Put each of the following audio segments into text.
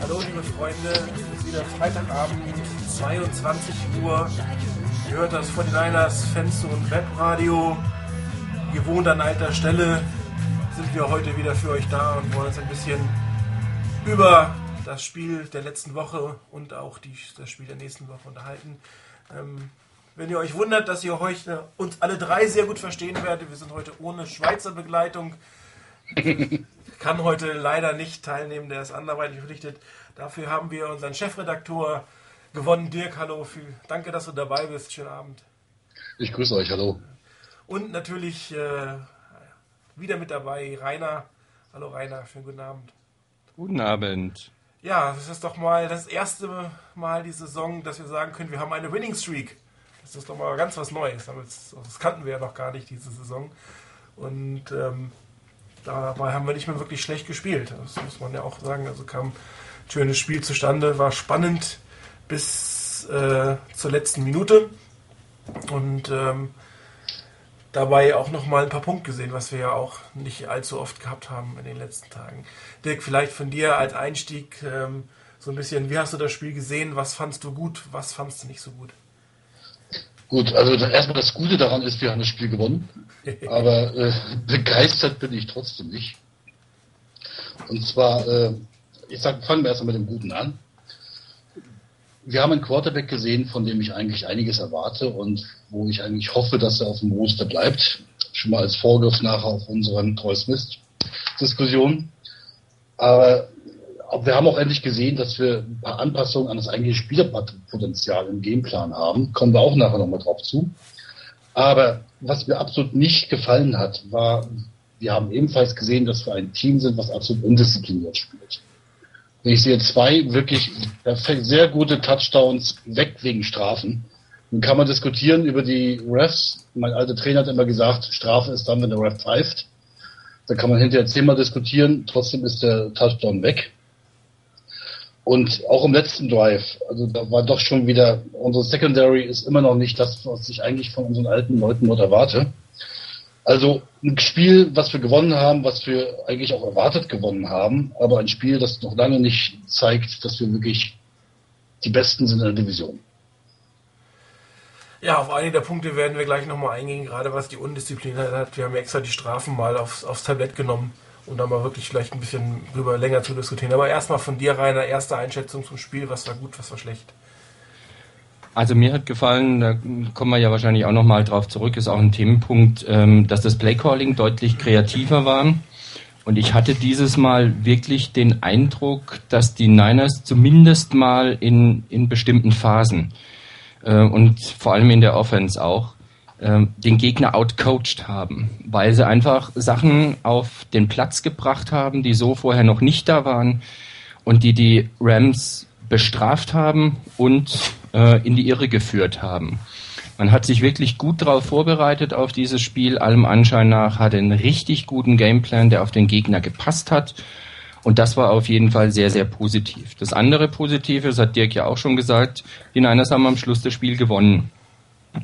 Hallo liebe Freunde, es ist wieder Freitagabend, 22 Uhr. Ihr hört das von den Niners, Fans und Webradio. Gewohnt an alter Stelle sind wir heute wieder für euch da und wollen uns ein bisschen über das Spiel der letzten Woche und auch die, das Spiel der nächsten Woche unterhalten. Ähm, wenn ihr euch wundert, dass ihr heute uns alle drei sehr gut verstehen werdet, wir sind heute ohne Schweizer Begleitung. Kann heute leider nicht teilnehmen, der ist anderweitig verpflichtet. Dafür haben wir unseren Chefredaktor gewonnen. Dirk, hallo, viel, danke, dass du dabei bist. Schönen Abend. Ich grüße euch, hallo. Und natürlich äh, wieder mit dabei Rainer. Hallo Rainer, schönen guten Abend. Guten Abend. Ja, das ist doch mal das erste Mal die Saison, dass wir sagen können, wir haben eine Winning Streak. Das ist doch mal ganz was Neues. Das kannten wir ja noch gar nicht diese Saison. Und ähm, dabei haben wir nicht mehr wirklich schlecht gespielt. Das muss man ja auch sagen. Also kam ein schönes Spiel zustande, war spannend bis äh, zur letzten Minute. Und ähm, dabei auch noch mal ein paar Punkte gesehen, was wir ja auch nicht allzu oft gehabt haben in den letzten Tagen. Dirk, vielleicht von dir als Einstieg ähm, so ein bisschen, wie hast du das Spiel gesehen? Was fandst du gut? Was fandst du nicht so gut? Gut, also erstmal das Gute daran ist, wir haben das Spiel gewonnen. Aber äh, begeistert bin ich trotzdem nicht. Und zwar, äh, ich sag, fangen wir erstmal mit dem Guten an wir haben einen Quarterback gesehen, von dem ich eigentlich einiges erwarte und wo ich eigentlich hoffe, dass er auf dem Roster bleibt. Schon mal als Vorgriff nachher auf unseren Troy Smith-Diskussion. Aber wir haben auch endlich gesehen, dass wir ein paar Anpassungen an das eigentliche Spielerpotenzial im Gameplan haben. Kommen wir auch nachher nochmal drauf zu. Aber was mir absolut nicht gefallen hat, war, wir haben ebenfalls gesehen, dass wir ein Team sind, was absolut undiszipliniert spielt. Ich sehe zwei wirklich sehr gute Touchdowns weg wegen Strafen. Nun kann man diskutieren über die Refs. Mein alter Trainer hat immer gesagt, Strafe ist dann, wenn der Ref pfeift. Da kann man hinterher zehnmal diskutieren, trotzdem ist der Touchdown weg. Und auch im letzten Drive, also da war doch schon wieder, unsere Secondary ist immer noch nicht das, was ich eigentlich von unseren alten Leuten dort erwarte. Also ein Spiel, was wir gewonnen haben, was wir eigentlich auch erwartet gewonnen haben, aber ein Spiel, das noch lange nicht zeigt, dass wir wirklich die Besten sind in der Division. Ja, auf einige der Punkte werden wir gleich nochmal eingehen, gerade was die Undisziplin hat. Wir haben extra die Strafen mal aufs, aufs Tablett genommen, um da mal wirklich vielleicht ein bisschen drüber länger zu diskutieren. Aber erstmal von dir, Rainer, erste Einschätzung zum Spiel. Was war gut, was war schlecht? Also mir hat gefallen, da kommen wir ja wahrscheinlich auch nochmal drauf zurück, ist auch ein Themenpunkt, ähm, dass das Playcalling deutlich kreativer war. Und ich hatte dieses Mal wirklich den Eindruck, dass die Niners zumindest mal in, in bestimmten Phasen äh, und vor allem in der Offense auch den Gegner outcoached haben, weil sie einfach Sachen auf den Platz gebracht haben, die so vorher noch nicht da waren und die die Rams bestraft haben und äh, in die Irre geführt haben. Man hat sich wirklich gut darauf vorbereitet auf dieses Spiel, allem Anschein nach, hatte einen richtig guten Gameplan, der auf den Gegner gepasst hat. Und das war auf jeden Fall sehr, sehr positiv. Das andere Positive, das hat Dirk ja auch schon gesagt, die Niners haben am Schluss das Spiel gewonnen.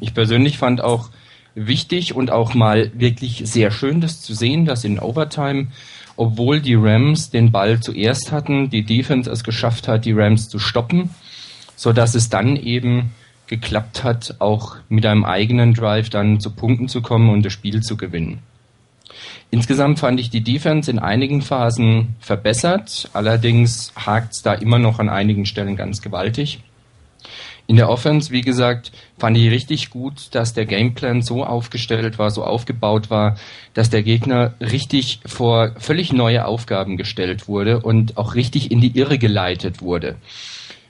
Ich persönlich fand auch wichtig und auch mal wirklich sehr schön, das zu sehen, dass in Overtime, obwohl die Rams den Ball zuerst hatten, die Defense es geschafft hat, die Rams zu stoppen so dass es dann eben geklappt hat, auch mit einem eigenen Drive dann zu Punkten zu kommen und das Spiel zu gewinnen. Insgesamt fand ich die Defense in einigen Phasen verbessert, allerdings hakt es da immer noch an einigen Stellen ganz gewaltig. In der Offense, wie gesagt, fand ich richtig gut, dass der Gameplan so aufgestellt war, so aufgebaut war, dass der Gegner richtig vor völlig neue Aufgaben gestellt wurde und auch richtig in die Irre geleitet wurde.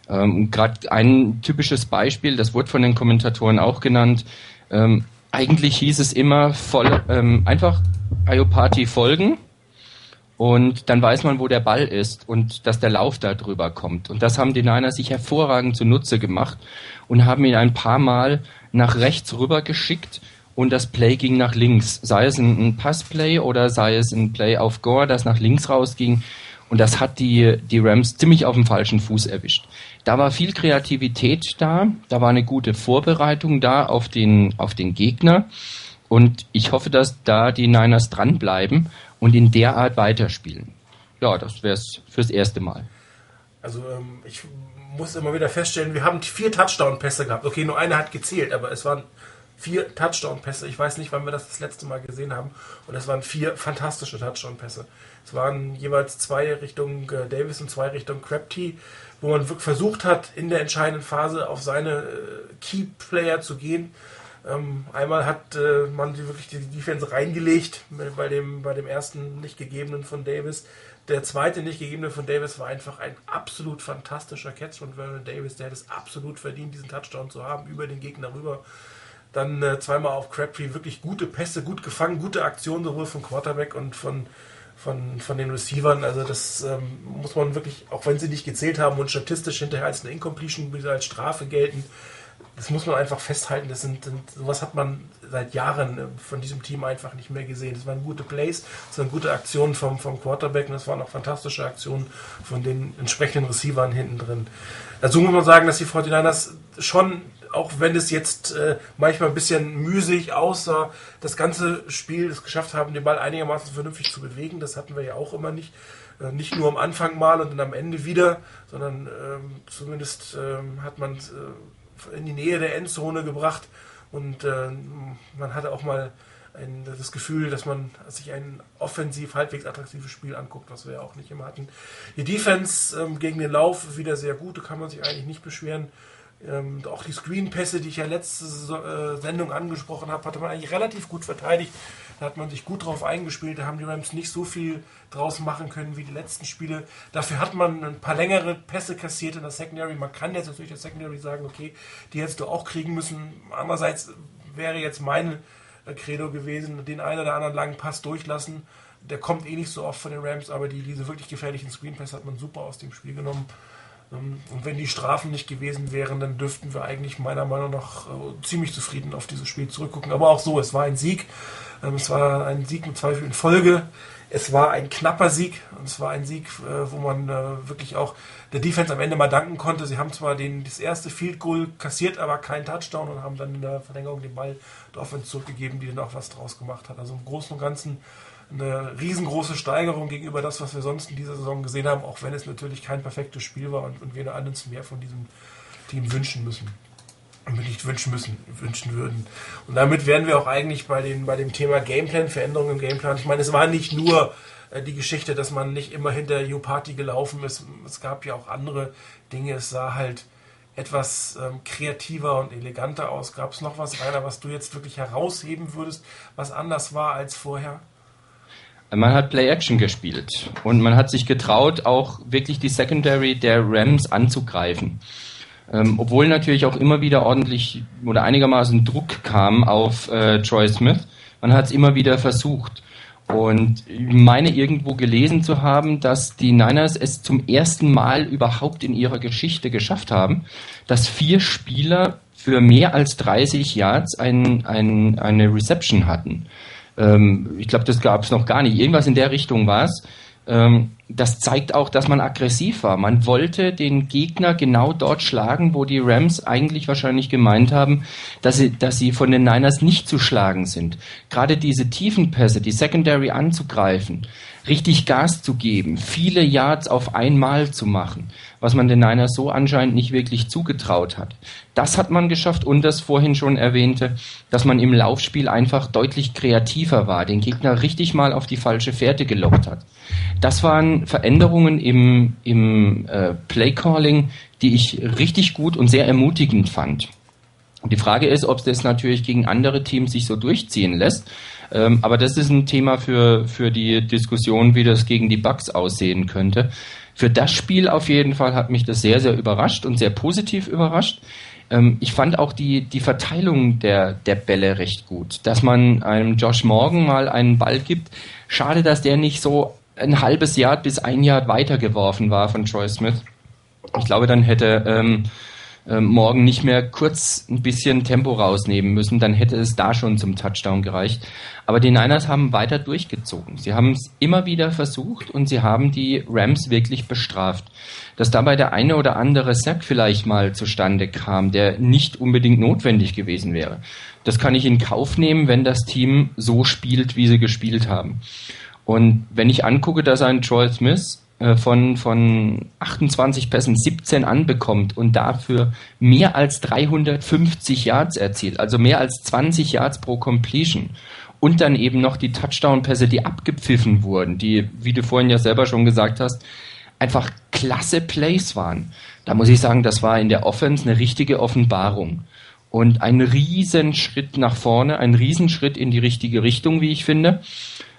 Ähm, Gerade ein typisches Beispiel, das wurde von den Kommentatoren auch genannt. Ähm, eigentlich hieß es immer voll, ähm, einfach Iopati folgen und dann weiß man, wo der Ball ist und dass der Lauf da drüber kommt. Und das haben die Niners sich hervorragend zunutze gemacht und haben ihn ein paar Mal nach rechts rüber geschickt und das Play ging nach links. Sei es ein, Passplay oder sei es ein Play auf Gore, das nach links rausging. Und das hat die, die Rams ziemlich auf dem falschen Fuß erwischt. Da war viel Kreativität da, da war eine gute Vorbereitung da auf den, auf den Gegner. Und ich hoffe, dass da die Niners dranbleiben und in der Art weiterspielen. Ja, das wäre es fürs erste Mal. Also ähm, ich muss immer wieder feststellen, wir haben vier Touchdown-Pässe gehabt. Okay, nur einer hat gezählt, aber es waren vier Touchdown-Pässe. Ich weiß nicht, wann wir das das letzte Mal gesehen haben. Und es waren vier fantastische Touchdown-Pässe. Es waren jeweils zwei Richtung äh, Davis und zwei Richtung Crabtree, wo man versucht hat, in der entscheidenden Phase auf seine äh, Key-Player zu gehen. Ähm, einmal hat äh, man die, wirklich die Defense reingelegt bei dem, bei dem ersten nicht gegebenen von Davis. Der zweite nicht gegebene von Davis war einfach ein absolut fantastischer Catch von Vernon Davis. Der hat es absolut verdient, diesen Touchdown zu haben, über den Gegner rüber. Dann äh, zweimal auf Crabtree wirklich gute Pässe, gut gefangen, gute Aktionen sowohl vom Quarterback und von, von, von den Receivern. Also das ähm, muss man wirklich, auch wenn sie nicht gezählt haben und statistisch hinterher als eine Incompletion als Strafe gelten, das muss man einfach festhalten. Das sind, sind, sowas hat man seit Jahren äh, von diesem Team einfach nicht mehr gesehen. Das waren gute Plays, das waren gute Aktionen vom, vom Quarterback und das waren auch fantastische Aktionen von den entsprechenden Receivern hinten drin. Dazu muss man sagen, dass die 49ers schon, auch wenn es jetzt äh, manchmal ein bisschen müßig aussah, das ganze Spiel es geschafft haben, den Ball einigermaßen vernünftig zu bewegen. Das hatten wir ja auch immer nicht. Äh, nicht nur am Anfang mal und dann am Ende wieder, sondern ähm, zumindest ähm, hat man äh, in die Nähe der Endzone gebracht und äh, man hatte auch mal ein, das Gefühl, dass man sich ein offensiv halbwegs attraktives Spiel anguckt, was wir ja auch nicht immer hatten. Die Defense ähm, gegen den Lauf wieder sehr gut, da kann man sich eigentlich nicht beschweren. Ähm, auch die Screen-Pässe, die ich ja letzte äh, Sendung angesprochen habe, hatte man eigentlich relativ gut verteidigt. Da hat man sich gut drauf eingespielt. Da haben die Rams nicht so viel draus machen können wie die letzten Spiele. Dafür hat man ein paar längere Pässe kassiert in der Secondary. Man kann jetzt natürlich der Secondary sagen, okay, die hättest du auch kriegen müssen. Andererseits wäre jetzt mein äh, Credo gewesen, den einen oder anderen langen Pass durchlassen. Der kommt eh nicht so oft von den Rams, aber die, diese wirklich gefährlichen Screenpässe hat man super aus dem Spiel genommen. Ähm, und wenn die Strafen nicht gewesen wären, dann dürften wir eigentlich meiner Meinung nach äh, ziemlich zufrieden auf dieses Spiel zurückgucken. Aber auch so, es war ein Sieg. Ähm, es war ein Sieg mit Zweifel in Folge. Es war ein knapper Sieg und es war ein Sieg, äh, wo man äh, wirklich auch der Defense am Ende mal danken konnte. Sie haben zwar den, das erste Field Goal kassiert, aber keinen Touchdown und haben dann in der Verlängerung den Ball der Offense zurückgegeben, die dann auch was draus gemacht hat. Also im Großen und Ganzen eine riesengroße Steigerung gegenüber das, was wir sonst in dieser Saison gesehen haben, auch wenn es natürlich kein perfektes Spiel war und, und wir uns mehr von diesem Team wünschen müssen nicht wünschen müssen, wünschen würden. Und damit wären wir auch eigentlich bei, den, bei dem Thema Gameplan, Veränderungen im Gameplan. Ich meine, es war nicht nur äh, die Geschichte, dass man nicht immer hinter U-Party gelaufen ist. Es gab ja auch andere Dinge. Es sah halt etwas ähm, kreativer und eleganter aus. Gab es noch was, Rainer, was du jetzt wirklich herausheben würdest, was anders war als vorher? Man hat Play-Action gespielt und man hat sich getraut, auch wirklich die Secondary der Rams anzugreifen. Ähm, obwohl natürlich auch immer wieder ordentlich oder einigermaßen Druck kam auf äh, Troy Smith. Man hat es immer wieder versucht. Und ich meine irgendwo gelesen zu haben, dass die Niners es zum ersten Mal überhaupt in ihrer Geschichte geschafft haben, dass vier Spieler für mehr als 30 Yards ein, ein, eine Reception hatten. Ähm, ich glaube, das gab es noch gar nicht. Irgendwas in der Richtung war es. Ähm, das zeigt auch, dass man aggressiv war. Man wollte den Gegner genau dort schlagen, wo die Rams eigentlich wahrscheinlich gemeint haben, dass sie, dass sie von den Niners nicht zu schlagen sind. Gerade diese tiefen Pässe, die Secondary anzugreifen, richtig Gas zu geben, viele Yards auf einmal zu machen, was man den Niners so anscheinend nicht wirklich zugetraut hat. Das hat man geschafft und das vorhin schon erwähnte, dass man im Laufspiel einfach deutlich kreativer war, den Gegner richtig mal auf die falsche Fährte gelockt hat. Das waren Veränderungen im, im äh, Playcalling, die ich richtig gut und sehr ermutigend fand. Die Frage ist, ob das natürlich gegen andere Teams sich so durchziehen lässt. Ähm, aber das ist ein Thema für, für die Diskussion, wie das gegen die Bugs aussehen könnte. Für das Spiel auf jeden Fall hat mich das sehr, sehr überrascht und sehr positiv überrascht. Ähm, ich fand auch die, die Verteilung der, der Bälle recht gut. Dass man einem Josh Morgan mal einen Ball gibt. Schade, dass der nicht so ein halbes Jahr bis ein Jahr weitergeworfen war von Troy Smith. Ich glaube, dann hätte ähm, ähm, morgen nicht mehr kurz ein bisschen Tempo rausnehmen müssen, dann hätte es da schon zum Touchdown gereicht. Aber die Niners haben weiter durchgezogen. Sie haben es immer wieder versucht und sie haben die Rams wirklich bestraft. Dass dabei der eine oder andere Sack vielleicht mal zustande kam, der nicht unbedingt notwendig gewesen wäre. Das kann ich in Kauf nehmen, wenn das Team so spielt, wie sie gespielt haben. Und wenn ich angucke, dass ein Troy Smith äh, von, von 28 Pässen 17 anbekommt und dafür mehr als 350 Yards erzielt, also mehr als 20 Yards pro Completion. Und dann eben noch die Touchdown-Pässe, die abgepfiffen wurden, die, wie du vorhin ja selber schon gesagt hast, einfach klasse Plays waren. Da muss ich sagen, das war in der Offense eine richtige Offenbarung. Und ein Riesenschritt nach vorne, ein Riesenschritt in die richtige Richtung, wie ich finde.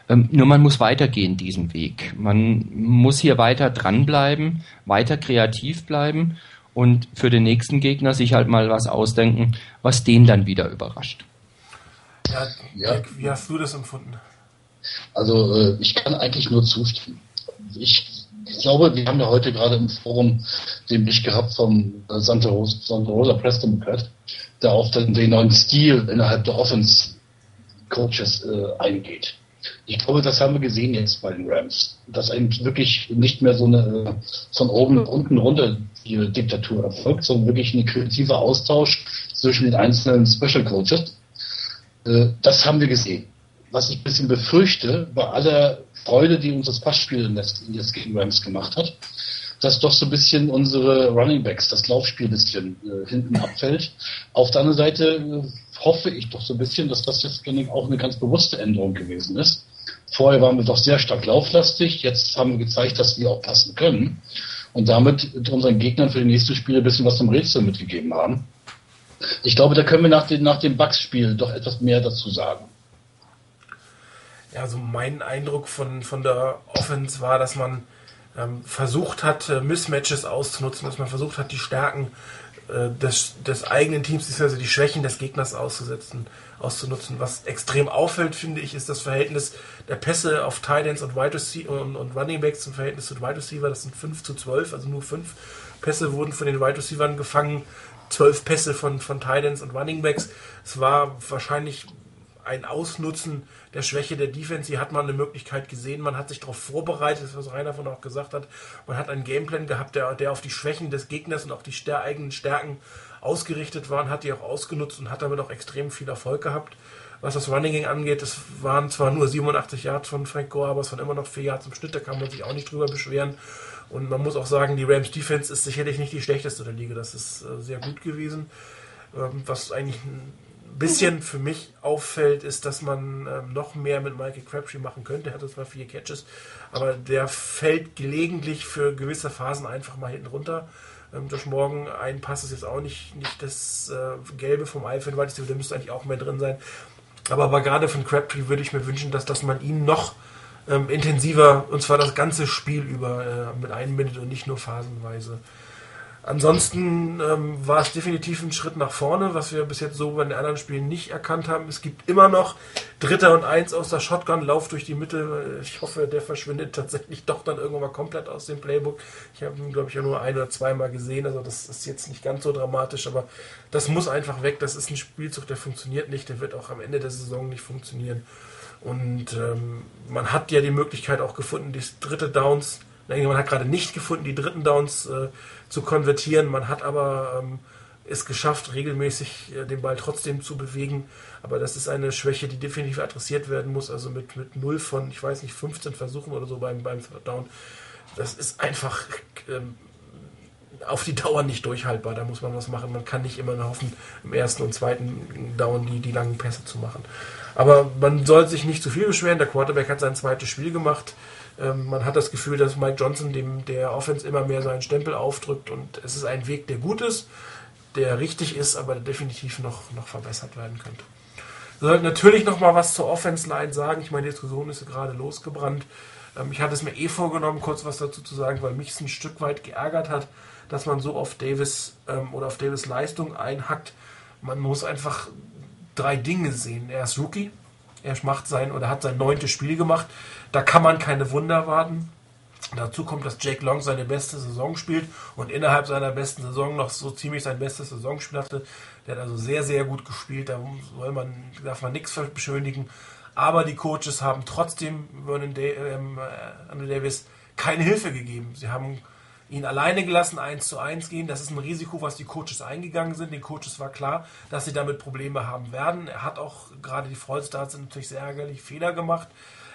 Ähm, nur man muss weitergehen diesen Weg. Man muss hier weiter dranbleiben, weiter kreativ bleiben und für den nächsten Gegner sich halt mal was ausdenken, was den dann wieder überrascht. Ja, ja. Wie hast du das empfunden? Also äh, ich kann eigentlich nur zustimmen. Ich glaube, wir haben ja heute gerade im Forum den Bericht gehabt vom äh, Santa Rosa, Santa Rosa Press Democrat, der auf den, den neuen Stil innerhalb der Offense Coaches äh, eingeht. Ich glaube, das haben wir gesehen jetzt bei den Rams, dass eigentlich wirklich nicht mehr so eine von oben nach unten runter die Diktatur erfolgt, sondern wirklich ein kreativer Austausch zwischen den einzelnen Special Coaches. Äh, das haben wir gesehen. Was ich ein bisschen befürchte, bei aller Freude, die uns das Passspiel jetzt gegen Rams gemacht hat, dass doch so ein bisschen unsere Running Backs, das Laufspiel ein bisschen äh, hinten abfällt. Auf der anderen Seite äh, hoffe ich doch so ein bisschen, dass das jetzt auch eine ganz bewusste Änderung gewesen ist. Vorher waren wir doch sehr stark lauflastig, jetzt haben wir gezeigt, dass wir auch passen können und damit unseren Gegnern für die nächsten Spiele ein bisschen was zum Rätsel mitgegeben haben. Ich glaube, da können wir nach, den, nach dem Bugs-Spiel doch etwas mehr dazu sagen. Ja, also mein Eindruck von, von der Offense war, dass man ähm, versucht hat, äh, Mismatches auszunutzen, dass man versucht hat, die Stärken des, des eigenen Teams, also die Schwächen des Gegners auszusetzen, auszunutzen. Was extrem auffällt, finde ich, ist das Verhältnis der Pässe auf Titans und Wide Receiver und, und Running Backs im Verhältnis zu Wide Receiver. Das sind 5 zu 12, also nur 5 Pässe wurden von den Wide Receivers gefangen, 12 Pässe von, von Titans und Running Backs. Es war wahrscheinlich ein Ausnutzen der Schwäche der Defense. Hier hat man eine Möglichkeit gesehen, man hat sich darauf vorbereitet, was Rainer von auch gesagt hat. Man hat einen Gameplan gehabt, der, der auf die Schwächen des Gegners und auch die stär eigenen Stärken ausgerichtet war hat die auch ausgenutzt und hat damit auch extrem viel Erfolg gehabt. Was das Running Gang angeht, es waren zwar nur 87 Yards von Frank Gore, aber es waren immer noch 4 Yards im Schnitt, da kann man sich auch nicht drüber beschweren. Und man muss auch sagen, die Rams Defense ist sicherlich nicht die schlechteste der Liga. Das ist äh, sehr gut gewesen. Ähm, was eigentlich bisschen für mich auffällt, ist, dass man ähm, noch mehr mit Michael Crabtree machen könnte. Er hatte zwar vier Catches, aber der fällt gelegentlich für gewisse Phasen einfach mal hinten runter. Ähm, durch morgen ein Pass ist jetzt auch nicht, nicht das äh, Gelbe vom Eifel, weil der müsste eigentlich auch mehr drin sein. Aber, aber gerade von Crabtree würde ich mir wünschen, dass, dass man ihn noch ähm, intensiver, und zwar das ganze Spiel über, äh, mit einbindet und nicht nur phasenweise. Ansonsten ähm, war es definitiv ein Schritt nach vorne, was wir bis jetzt so bei den anderen Spielen nicht erkannt haben. Es gibt immer noch Dritter und Eins aus der Shotgun, Lauf durch die Mitte. Ich hoffe, der verschwindet tatsächlich doch dann irgendwann mal komplett aus dem Playbook. Ich habe ihn, glaube ich, ja nur ein oder zweimal gesehen, also das ist jetzt nicht ganz so dramatisch, aber das muss einfach weg. Das ist ein Spielzug, der funktioniert nicht, der wird auch am Ende der Saison nicht funktionieren. Und ähm, man hat ja die Möglichkeit auch gefunden, die dritte Downs, man hat gerade nicht gefunden, die dritten Downs äh, zu konvertieren. Man hat aber ähm, es geschafft, regelmäßig äh, den Ball trotzdem zu bewegen. Aber das ist eine Schwäche, die definitiv adressiert werden muss. Also mit, mit 0 von, ich weiß nicht, 15 Versuchen oder so beim, beim Down. Das ist einfach ähm, auf die Dauer nicht durchhaltbar. Da muss man was machen. Man kann nicht immer hoffen, im ersten und zweiten Down die, die langen Pässe zu machen. Aber man soll sich nicht zu viel beschweren. Der Quarterback hat sein zweites Spiel gemacht. Ähm, man hat das Gefühl, dass Mike Johnson dem der Offense immer mehr seinen Stempel aufdrückt und es ist ein Weg, der gut ist, der richtig ist, aber definitiv noch, noch verbessert werden könnte. Wir sollten natürlich noch mal was zur Offense Line sagen. Ich meine, die Diskussion ist gerade losgebrannt. Ähm, ich hatte es mir eh vorgenommen, kurz was dazu zu sagen, weil mich es ein Stück weit geärgert hat, dass man so auf Davis ähm, oder auf Davis Leistung einhackt. Man muss einfach drei Dinge sehen. Er ist Rookie, er macht sein oder hat sein neuntes Spiel gemacht. Da kann man keine Wunder erwarten. Dazu kommt, dass Jake Long seine beste Saison spielt und innerhalb seiner besten Saison noch so ziemlich sein bestes Saisonspiel hatte. Der hat also sehr, sehr gut gespielt. Da soll man, darf man nichts beschönigen. Aber die Coaches haben trotzdem Vernon ähm, äh, Andrew Davis keine Hilfe gegeben. Sie haben ihn alleine gelassen, eins zu eins gehen. Das ist ein Risiko, was die Coaches eingegangen sind. Den Coaches war klar, dass sie damit Probleme haben werden. Er hat auch gerade die Freudstars sind natürlich sehr ärgerlich Fehler gemacht.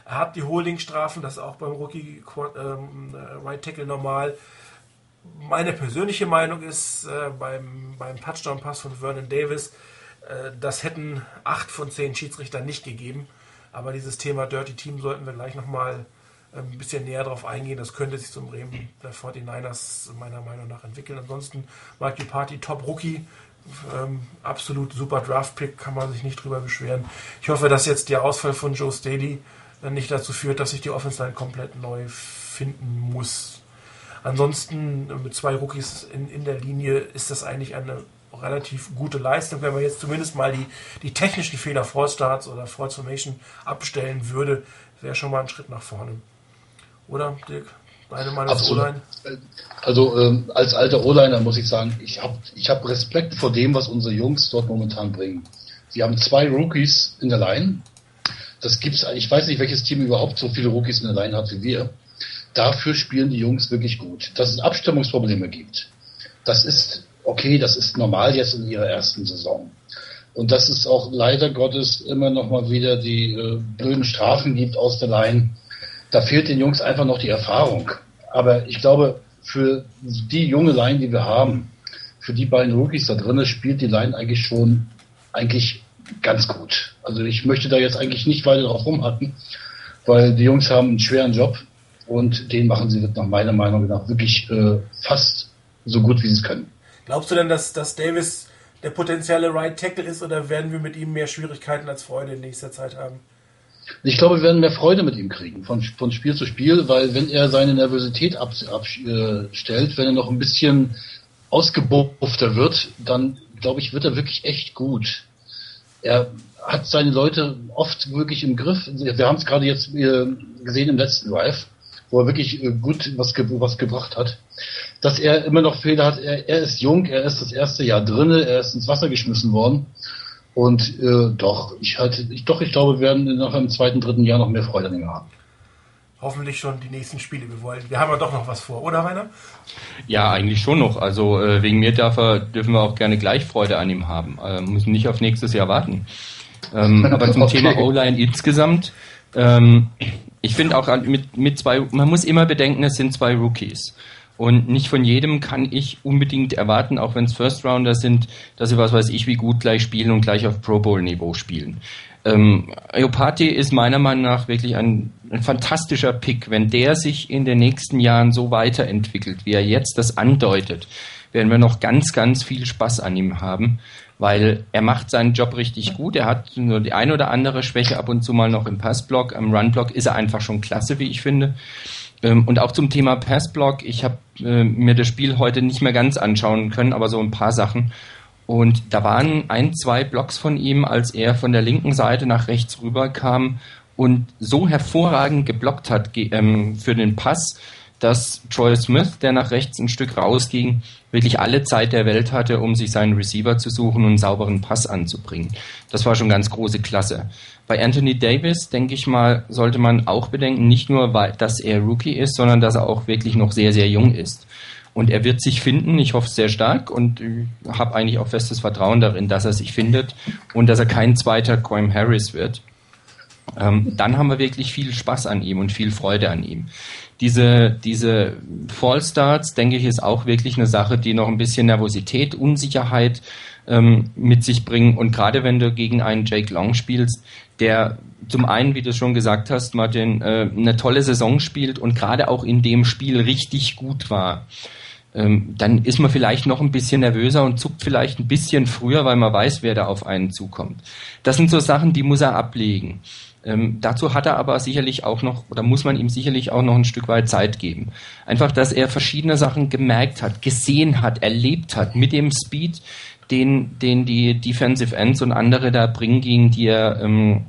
Er hat die Holdingstrafen, das ist auch beim Rookie ähm, äh, Right Tackle normal. Meine persönliche Meinung ist äh, beim, beim Touchdown-Pass von Vernon Davis, äh, das hätten acht von zehn Schiedsrichtern nicht gegeben. Aber dieses Thema Dirty Team sollten wir gleich nochmal ähm, ein bisschen näher darauf eingehen. Das könnte sich zum Bremen der 49ers meiner Meinung nach entwickeln. Ansonsten Mike Party, Top Rookie, ähm, absolut super Draft-Pick, kann man sich nicht drüber beschweren. Ich hoffe, dass jetzt der Ausfall von Joe Staley nicht dazu führt, dass sich die Offense Line komplett neu finden muss. Ansonsten äh, mit zwei Rookies in, in der Linie ist das eigentlich eine relativ gute Leistung. Wenn man jetzt zumindest mal die, die technischen Fehler Starts oder False Formation abstellen würde, wäre schon mal ein Schritt nach vorne. Oder, Dirk? Deine Meinung zu O-Line? Also ähm, als alter O-Liner muss ich sagen, ich habe ich hab Respekt vor dem, was unsere Jungs dort momentan bringen. Sie haben zwei Rookies in der Line. Das gibt's, ich weiß nicht, welches Team überhaupt so viele Rookies in der Line hat wie wir. Dafür spielen die Jungs wirklich gut. Dass es Abstimmungsprobleme gibt, das ist okay, das ist normal jetzt in ihrer ersten Saison. Und dass es auch leider Gottes immer noch mal wieder die äh, blöden Strafen gibt aus der Line, da fehlt den Jungs einfach noch die Erfahrung. Aber ich glaube, für die junge Line, die wir haben, für die beiden Rookies da drinnen, spielt die Line eigentlich schon eigentlich ganz gut. Also ich möchte da jetzt eigentlich nicht weiter drauf rumhacken, weil die Jungs haben einen schweren Job und den machen sie nach meiner Meinung nach wirklich äh, fast so gut, wie sie es können. Glaubst du denn, dass, dass Davis der potenzielle Right Tackle ist oder werden wir mit ihm mehr Schwierigkeiten als Freude in nächster Zeit haben? Ich glaube, wir werden mehr Freude mit ihm kriegen, von, von Spiel zu Spiel, weil wenn er seine Nervosität abstellt, ab, wenn er noch ein bisschen ausgebuffter wird, dann glaube ich, wird er wirklich echt gut. Er hat seine Leute oft wirklich im Griff. Wir haben es gerade jetzt äh, gesehen im letzten Drive, wo er wirklich äh, gut was, was gebracht hat. Dass er immer noch Fehler hat. Er, er ist jung, er ist das erste Jahr drinne, er ist ins Wasser geschmissen worden. Und äh, doch, ich halte, ich, doch, ich glaube, wir werden nach einem zweiten, dritten Jahr noch mehr Freude an ihm haben. Hoffentlich schon die nächsten Spiele. Wir wollen, wir haben ja doch noch was vor, oder Rainer? Ja, eigentlich schon noch. Also äh, wegen mir darf er, dürfen wir auch gerne gleich Freude an ihm haben. Äh, müssen nicht auf nächstes Jahr warten. Ähm, aber zum okay. Thema O-Line insgesamt, ähm, ich finde auch mit, mit zwei, man muss immer bedenken, es sind zwei Rookies. Und nicht von jedem kann ich unbedingt erwarten, auch wenn es First Rounder sind, dass sie was weiß ich wie gut gleich spielen und gleich auf Pro Bowl Niveau spielen. Ähm, Iopati ist meiner Meinung nach wirklich ein, ein, fantastischer Pick. Wenn der sich in den nächsten Jahren so weiterentwickelt, wie er jetzt das andeutet, werden wir noch ganz, ganz viel Spaß an ihm haben, weil er macht seinen Job richtig gut. Er hat nur die ein oder andere Schwäche ab und zu mal noch im Passblock. Am Runblock ist er einfach schon klasse, wie ich finde. Ähm, und auch zum Thema Passblock, ich habe äh, mir das Spiel heute nicht mehr ganz anschauen können, aber so ein paar Sachen. Und da waren ein, zwei Blocks von ihm, als er von der linken Seite nach rechts rüber kam und so hervorragend geblockt hat ähm, für den Pass, dass Troy Smith, der nach rechts ein Stück rausging, wirklich alle Zeit der Welt hatte, um sich seinen Receiver zu suchen und einen sauberen Pass anzubringen. Das war schon ganz große Klasse. Bei Anthony Davis, denke ich mal, sollte man auch bedenken, nicht nur, weil, dass er Rookie ist, sondern dass er auch wirklich noch sehr, sehr jung ist. Und er wird sich finden, ich hoffe sehr stark und habe eigentlich auch festes Vertrauen darin, dass er sich findet und dass er kein zweiter Coim Harris wird. Ähm, dann haben wir wirklich viel Spaß an ihm und viel Freude an ihm. Diese, diese Fallstarts, denke ich, ist auch wirklich eine Sache, die noch ein bisschen Nervosität, Unsicherheit ähm, mit sich bringen. Und gerade wenn du gegen einen Jake Long spielst, der zum einen, wie du schon gesagt hast, Martin, äh, eine tolle Saison spielt und gerade auch in dem Spiel richtig gut war. Ähm, dann ist man vielleicht noch ein bisschen nervöser und zuckt vielleicht ein bisschen früher, weil man weiß, wer da auf einen zukommt. Das sind so Sachen, die muss er ablegen. Ähm, dazu hat er aber sicherlich auch noch, oder muss man ihm sicherlich auch noch ein Stück weit Zeit geben. Einfach, dass er verschiedene Sachen gemerkt hat, gesehen hat, erlebt hat mit dem Speed, den, den die Defensive Ends und andere da bringen, gegen die er ähm,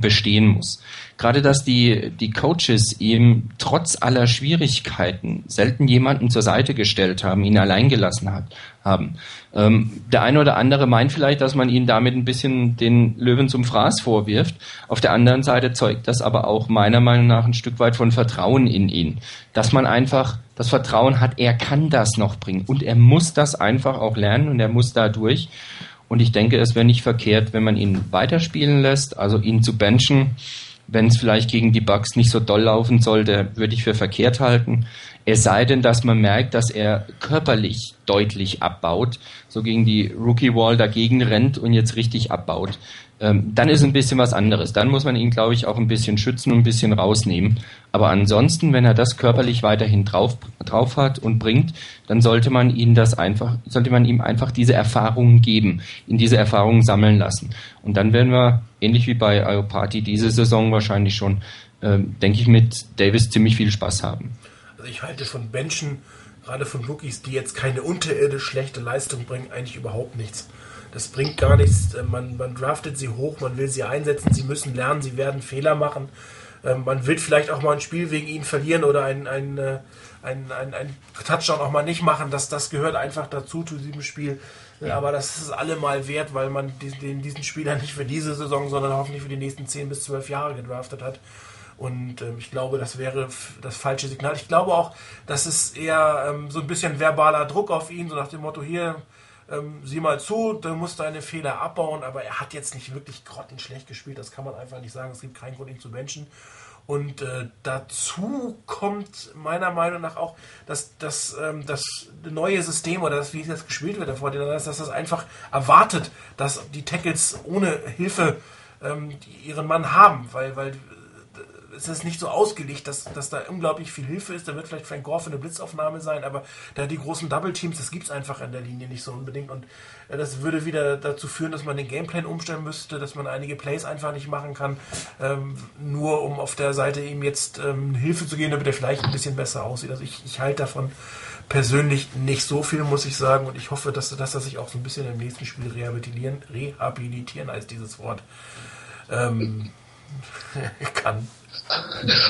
bestehen muss. Gerade, dass die, die Coaches ihm trotz aller Schwierigkeiten selten jemanden zur Seite gestellt haben, ihn allein gelassen hat, haben. Ähm, der eine oder andere meint vielleicht, dass man ihn damit ein bisschen den Löwen zum Fraß vorwirft. Auf der anderen Seite zeugt das aber auch meiner Meinung nach ein Stück weit von Vertrauen in ihn. Dass man einfach das Vertrauen hat, er kann das noch bringen und er muss das einfach auch lernen und er muss da durch. Und ich denke, es wäre nicht verkehrt, wenn man ihn weiterspielen lässt, also ihn zu benchen wenn es vielleicht gegen die Bucks nicht so doll laufen sollte, würde ich für verkehrt halten. Es sei denn, dass man merkt, dass er körperlich deutlich abbaut, so gegen die Rookie Wall dagegen rennt und jetzt richtig abbaut. Ähm, dann ist ein bisschen was anderes. Dann muss man ihn, glaube ich, auch ein bisschen schützen und ein bisschen rausnehmen. Aber ansonsten, wenn er das körperlich weiterhin drauf, drauf hat und bringt, dann sollte man ihn das einfach, sollte man ihm einfach diese Erfahrungen geben, ihn diese Erfahrungen sammeln lassen. Und dann werden wir, ähnlich wie bei Iopati, diese Saison wahrscheinlich schon, ähm, denke ich, mit Davis ziemlich viel Spaß haben. Also ich halte von Benchen, gerade von Rookies, die jetzt keine unterirdisch schlechte Leistung bringen, eigentlich überhaupt nichts. Das bringt gar nichts. Äh, man, man draftet sie hoch, man will sie einsetzen, sie müssen lernen, sie werden Fehler machen. Ähm, man wird vielleicht auch mal ein Spiel wegen ihnen verlieren oder ein, ein, äh, ein, ein, ein Touchdown auch mal nicht machen. Das, das gehört einfach dazu zu diesem Spiel. Äh, aber das ist allemal wert, weil man diesen, diesen Spieler nicht für diese Saison, sondern hoffentlich für die nächsten 10 bis 12 Jahre gedraftet hat. Und ähm, ich glaube, das wäre das falsche Signal. Ich glaube auch, dass es eher ähm, so ein bisschen verbaler Druck auf ihn, so nach dem Motto, hier, ähm, sieh mal zu, du musst deine Fehler abbauen, aber er hat jetzt nicht wirklich grottenschlecht gespielt, das kann man einfach nicht sagen. Es gibt keinen Grund, ihn zu benchen. Und äh, dazu kommt meiner Meinung nach auch, dass, dass ähm, das neue System oder das, wie das gespielt wird, davor, dass das einfach erwartet, dass die Tackles ohne Hilfe ähm, ihren Mann haben, weil, weil ist nicht so ausgelegt, dass, dass da unglaublich viel Hilfe ist. Da wird vielleicht Frank Gore für eine Blitzaufnahme sein, aber da die großen Double Teams, das gibt es einfach an der Linie nicht so unbedingt. Und äh, das würde wieder dazu führen, dass man den Gameplan umstellen müsste, dass man einige Plays einfach nicht machen kann, ähm, nur um auf der Seite ihm jetzt ähm, Hilfe zu geben, damit er vielleicht ein bisschen besser aussieht. Also ich, ich halte davon persönlich nicht so viel, muss ich sagen. Und ich hoffe, dass, dass er sich auch so ein bisschen im nächsten Spiel rehabilitieren, rehabilitieren als dieses Wort ähm, kann.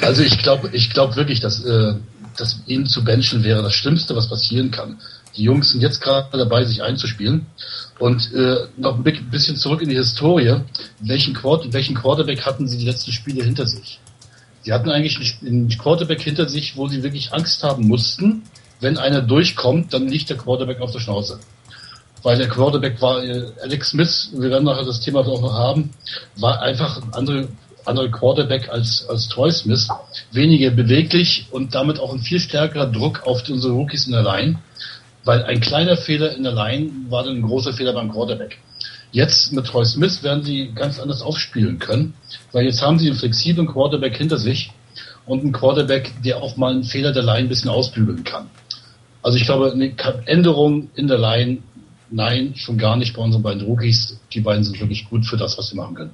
Also ich glaube ich glaube wirklich, dass, äh, dass ihn zu benchen wäre das Schlimmste, was passieren kann. Die Jungs sind jetzt gerade dabei, sich einzuspielen. Und äh, noch ein bisschen zurück in die Historie. Welchen, Quart welchen Quarterback hatten sie die letzten Spiele hinter sich? Sie hatten eigentlich einen Quarterback hinter sich, wo sie wirklich Angst haben mussten, wenn einer durchkommt, dann liegt der Quarterback auf der Schnauze. Weil der Quarterback war, äh, Alex Smith, wir werden nachher das Thema auch noch haben, war einfach ein andere andere Quarterback als, als Troy Smith, weniger beweglich und damit auch ein viel stärkerer Druck auf unsere Rookies in der Line, weil ein kleiner Fehler in der Line war dann ein großer Fehler beim Quarterback. Jetzt mit Troy Smith werden sie ganz anders aufspielen können, weil jetzt haben sie einen flexiblen Quarterback hinter sich und einen Quarterback, der auch mal einen Fehler der Line ein bisschen ausbügeln kann. Also ich glaube, eine Änderung in der Line, nein, schon gar nicht bei unseren beiden Rookies. Die beiden sind wirklich gut für das, was sie machen können.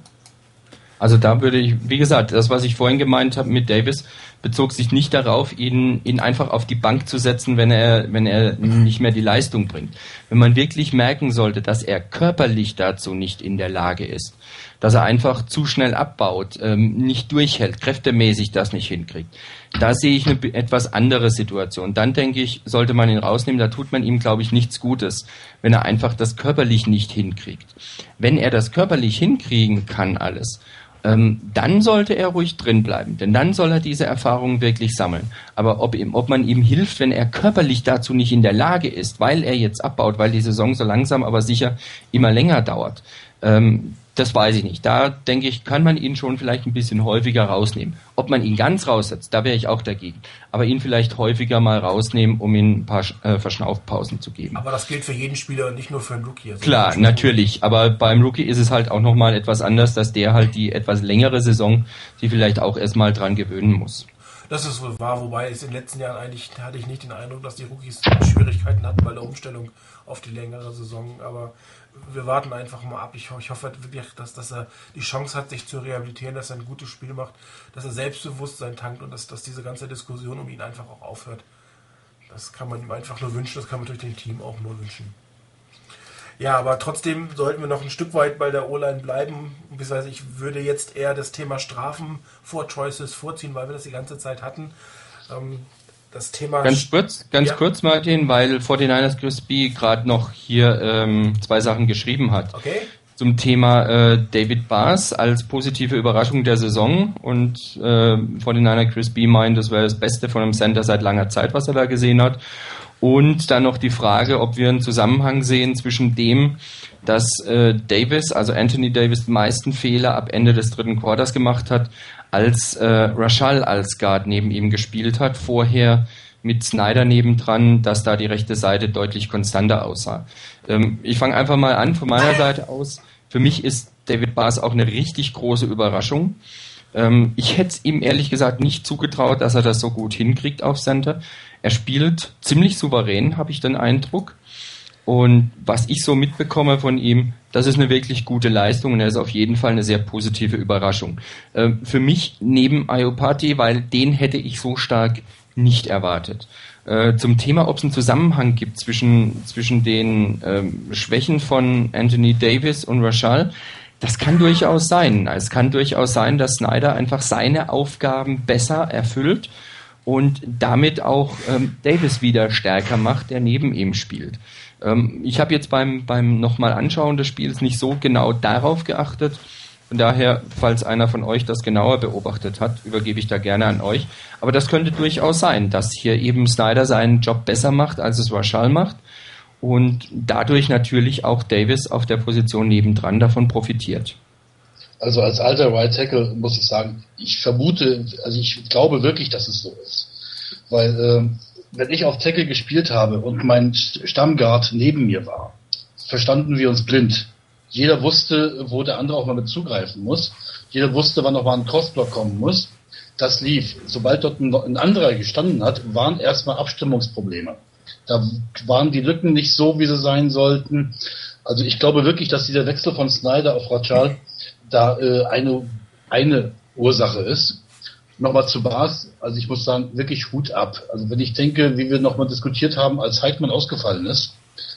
Also da würde ich, wie gesagt, das, was ich vorhin gemeint habe mit Davis, bezog sich nicht darauf, ihn, ihn einfach auf die Bank zu setzen, wenn er, wenn er nicht mehr die Leistung bringt. Wenn man wirklich merken sollte, dass er körperlich dazu nicht in der Lage ist, dass er einfach zu schnell abbaut, ähm, nicht durchhält, kräftemäßig das nicht hinkriegt, da sehe ich eine etwas andere Situation. Dann denke ich, sollte man ihn rausnehmen, da tut man ihm, glaube ich, nichts Gutes, wenn er einfach das körperlich nicht hinkriegt. Wenn er das körperlich hinkriegen kann, alles, ähm, dann sollte er ruhig drin bleiben, denn dann soll er diese Erfahrungen wirklich sammeln. Aber ob, ihm, ob man ihm hilft, wenn er körperlich dazu nicht in der Lage ist, weil er jetzt abbaut, weil die Saison so langsam aber sicher immer länger dauert, ähm, das weiß ich nicht. Da denke ich, kann man ihn schon vielleicht ein bisschen häufiger rausnehmen. Ob man ihn ganz raussetzt, da wäre ich auch dagegen. Aber ihn vielleicht häufiger mal rausnehmen, um ihm ein paar äh, Verschnaufpausen zu geben. Aber das gilt für jeden Spieler und nicht nur für einen Rookie. Also Klar, natürlich. Aber beim Rookie ist es halt auch nochmal etwas anders, dass der halt die etwas längere Saison die vielleicht auch erstmal dran gewöhnen muss. Das ist wohl wahr, wobei es in den letzten Jahren eigentlich hatte ich nicht den Eindruck, dass die Rookies Schwierigkeiten hatten bei der Umstellung auf die längere Saison. Aber wir warten einfach mal ab. Ich, ich hoffe halt wirklich, dass, dass er die Chance hat, sich zu rehabilitieren, dass er ein gutes Spiel macht, dass er Selbstbewusstsein tankt und dass, dass diese ganze Diskussion um ihn einfach auch aufhört. Das kann man ihm einfach nur wünschen, das kann man durch den Team auch nur wünschen. Ja, aber trotzdem sollten wir noch ein Stück weit bei der O-Line bleiben. Beziehungsweise ich würde jetzt eher das Thema Strafen vor Choices vorziehen, weil wir das die ganze Zeit hatten. Ähm, das Thema. Ganz kurz, ganz ja. kurz, Martin, weil 49ers Crispy gerade noch hier ähm, zwei Sachen geschrieben hat. Okay. Zum Thema äh, David Bass als positive Überraschung der Saison und äh, 49er Crispy meint, das wäre das Beste von einem Center seit langer Zeit, was er da gesehen hat. Und dann noch die Frage, ob wir einen Zusammenhang sehen zwischen dem, dass äh, Davis, also Anthony Davis, die meisten Fehler ab Ende des dritten Quarters gemacht hat, als äh, Rashal als Guard neben ihm gespielt hat. Vorher mit Snyder nebendran, dass da die rechte Seite deutlich konstanter aussah. Ähm, ich fange einfach mal an von meiner Seite aus. Für mich ist David Bass auch eine richtig große Überraschung. Ähm, ich hätte es ihm ehrlich gesagt nicht zugetraut, dass er das so gut hinkriegt auf Center. Er spielt ziemlich souverän, habe ich den Eindruck. Und was ich so mitbekomme von ihm, das ist eine wirklich gute Leistung und er ist auf jeden Fall eine sehr positive Überraschung. Ähm, für mich neben Ayopati, weil den hätte ich so stark nicht erwartet. Äh, zum Thema, ob es einen Zusammenhang gibt zwischen, zwischen den ähm, Schwächen von Anthony Davis und Rashal, das kann durchaus sein. Es kann durchaus sein, dass Snyder einfach seine Aufgaben besser erfüllt und damit auch ähm, Davis wieder stärker macht, der neben ihm spielt. Ähm, ich habe jetzt beim, beim nochmal Anschauen des Spiels nicht so genau darauf geachtet. Von daher, falls einer von euch das genauer beobachtet hat, übergebe ich da gerne an euch. Aber das könnte durchaus sein, dass hier eben Snyder seinen Job besser macht, als es Rashal macht und dadurch natürlich auch Davis auf der Position nebendran davon profitiert. Also als alter Right Tackle muss ich sagen, ich vermute, also ich glaube wirklich, dass es so ist. Weil äh, wenn ich auf Tackle gespielt habe und mein Stammguard neben mir war, verstanden wir uns blind. Jeder wusste, wo der andere auch mal mit zugreifen muss. Jeder wusste, wann noch mal ein Crossblock kommen muss. Das lief. Sobald dort ein, ein anderer gestanden hat, waren erstmal Abstimmungsprobleme. Da waren die Lücken nicht so, wie sie sein sollten. Also ich glaube wirklich, dass dieser Wechsel von Snyder auf Rachal da äh, eine, eine Ursache ist. Nochmal zu Bas, also ich muss sagen, wirklich Hut ab. Also wenn ich denke, wie wir nochmal diskutiert haben, als Heidmann ausgefallen ist,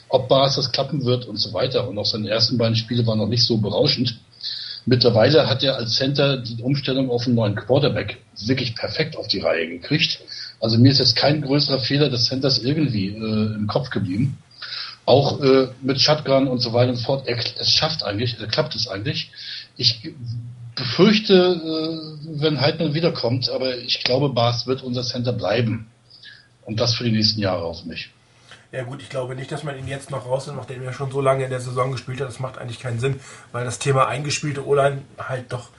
ob Bas das klappen wird und so weiter. Und auch seine ersten beiden Spiele waren noch nicht so berauschend. Mittlerweile hat er als Center die Umstellung auf einen neuen Quarterback wirklich perfekt auf die Reihe gekriegt. Also mir ist jetzt kein größerer Fehler des Centers irgendwie äh, im Kopf geblieben. Auch äh, mit Shotgun und so weiter und so fort. Er, es schafft eigentlich, er klappt es eigentlich. Ich befürchte, äh, wenn Heidmann wiederkommt, aber ich glaube, Bas wird unser Center bleiben. Und das für die nächsten Jahre auf mich. Ja gut, ich glaube nicht, dass man ihn jetzt noch rausnimmt, nachdem er schon so lange in der Saison gespielt hat. Das macht eigentlich keinen Sinn, weil das Thema eingespielte O-Line halt doch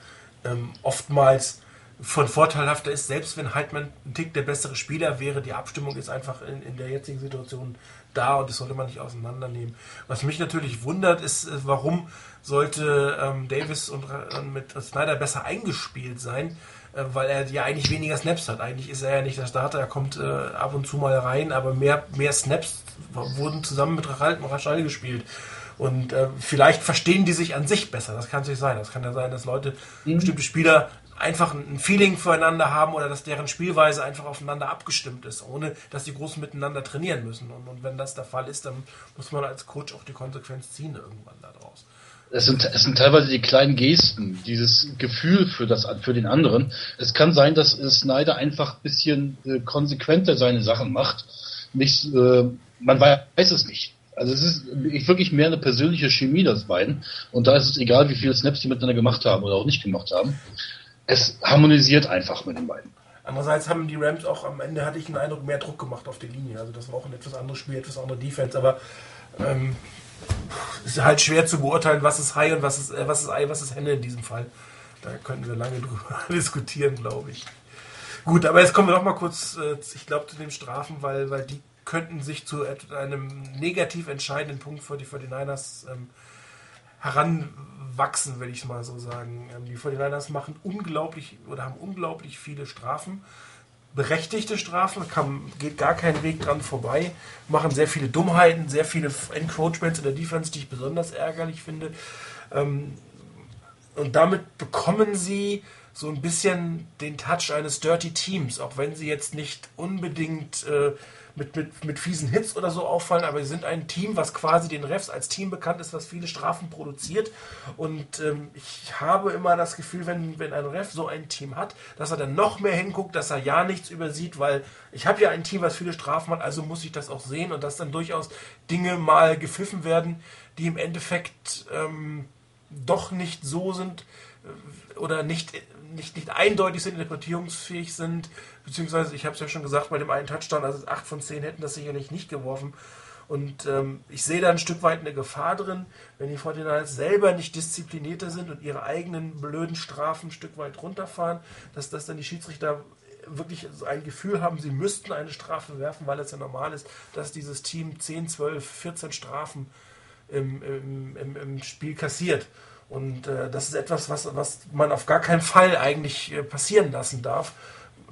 ähm, oftmals von vorteilhafter ist, selbst wenn Heidmann ein Tick der bessere Spieler wäre, die Abstimmung ist einfach in, in der jetzigen Situation da und das sollte man nicht auseinandernehmen. Was mich natürlich wundert, ist, äh, warum sollte ähm, Davis und äh, mit Snyder besser eingespielt sein, äh, weil er ja eigentlich weniger Snaps hat. Eigentlich ist er ja nicht der Starter, er kommt äh, ab und zu mal rein, aber mehr, mehr Snaps wurden zusammen mit Rachal gespielt. Und äh, vielleicht verstehen die sich an sich besser. Das kann sich sein. Das kann ja sein, dass Leute, mhm. bestimmte Spieler einfach ein Feeling füreinander haben oder dass deren Spielweise einfach aufeinander abgestimmt ist, ohne dass die großen miteinander trainieren müssen. Und, und, wenn das der Fall ist, dann muss man als Coach auch die Konsequenz ziehen irgendwann daraus. Es sind, es sind teilweise die kleinen Gesten, dieses Gefühl für, das, für den anderen. Es kann sein, dass Snyder einfach ein bisschen äh, konsequenter seine Sachen macht. Nicht, äh, man weiß es nicht. Also es ist wirklich mehr eine persönliche Chemie, das beiden. Und da ist es egal, wie viele Snaps die miteinander gemacht haben oder auch nicht gemacht haben es harmonisiert einfach mit den beiden. Andererseits haben die Rams auch am Ende, hatte ich den Eindruck, mehr Druck gemacht auf die Linie. Also das war auch ein etwas anderes Spiel, etwas andere Defense, aber ähm, ist halt schwer zu beurteilen, was ist High und was ist, äh, was ist Ei, was ist Henne in diesem Fall. Da könnten wir lange drüber diskutieren, glaube ich. Gut, aber jetzt kommen wir noch mal kurz, äh, ich glaube, zu den Strafen, weil, weil die könnten sich zu einem negativ entscheidenden Punkt für die 49ers ähm, heran wachsen, will ich mal so sagen. Ähm, die 49ers machen unglaublich oder haben unglaublich viele Strafen. Berechtigte Strafen, kann, geht gar kein Weg dran vorbei, machen sehr viele Dummheiten, sehr viele Encroachments in der Defense, die ich besonders ärgerlich finde. Ähm, und damit bekommen sie so ein bisschen den Touch eines Dirty Teams, auch wenn sie jetzt nicht unbedingt äh, mit, mit, mit fiesen Hits oder so auffallen, aber sie sind ein Team, was quasi den Refs als Team bekannt ist, was viele Strafen produziert. Und ähm, ich habe immer das Gefühl, wenn, wenn ein Ref so ein Team hat, dass er dann noch mehr hinguckt, dass er ja nichts übersieht, weil ich habe ja ein Team, was viele Strafen hat, also muss ich das auch sehen und dass dann durchaus Dinge mal gepfiffen werden, die im Endeffekt ähm, doch nicht so sind, oder nicht, nicht, nicht eindeutig sind, interpretierungsfähig sind, beziehungsweise, ich habe es ja schon gesagt, bei dem einen Touchdown, also 8 von 10 hätten das sicherlich nicht geworfen. Und ähm, ich sehe da ein Stück weit eine Gefahr drin, wenn die 49 selber nicht disziplinierter sind und ihre eigenen blöden Strafen ein Stück weit runterfahren, dass, dass dann die Schiedsrichter wirklich ein Gefühl haben, sie müssten eine Strafe werfen, weil es ja normal ist, dass dieses Team 10, 12, 14 Strafen im, im, im, im Spiel kassiert. Und äh, das ist etwas, was, was man auf gar keinen Fall eigentlich äh, passieren lassen darf.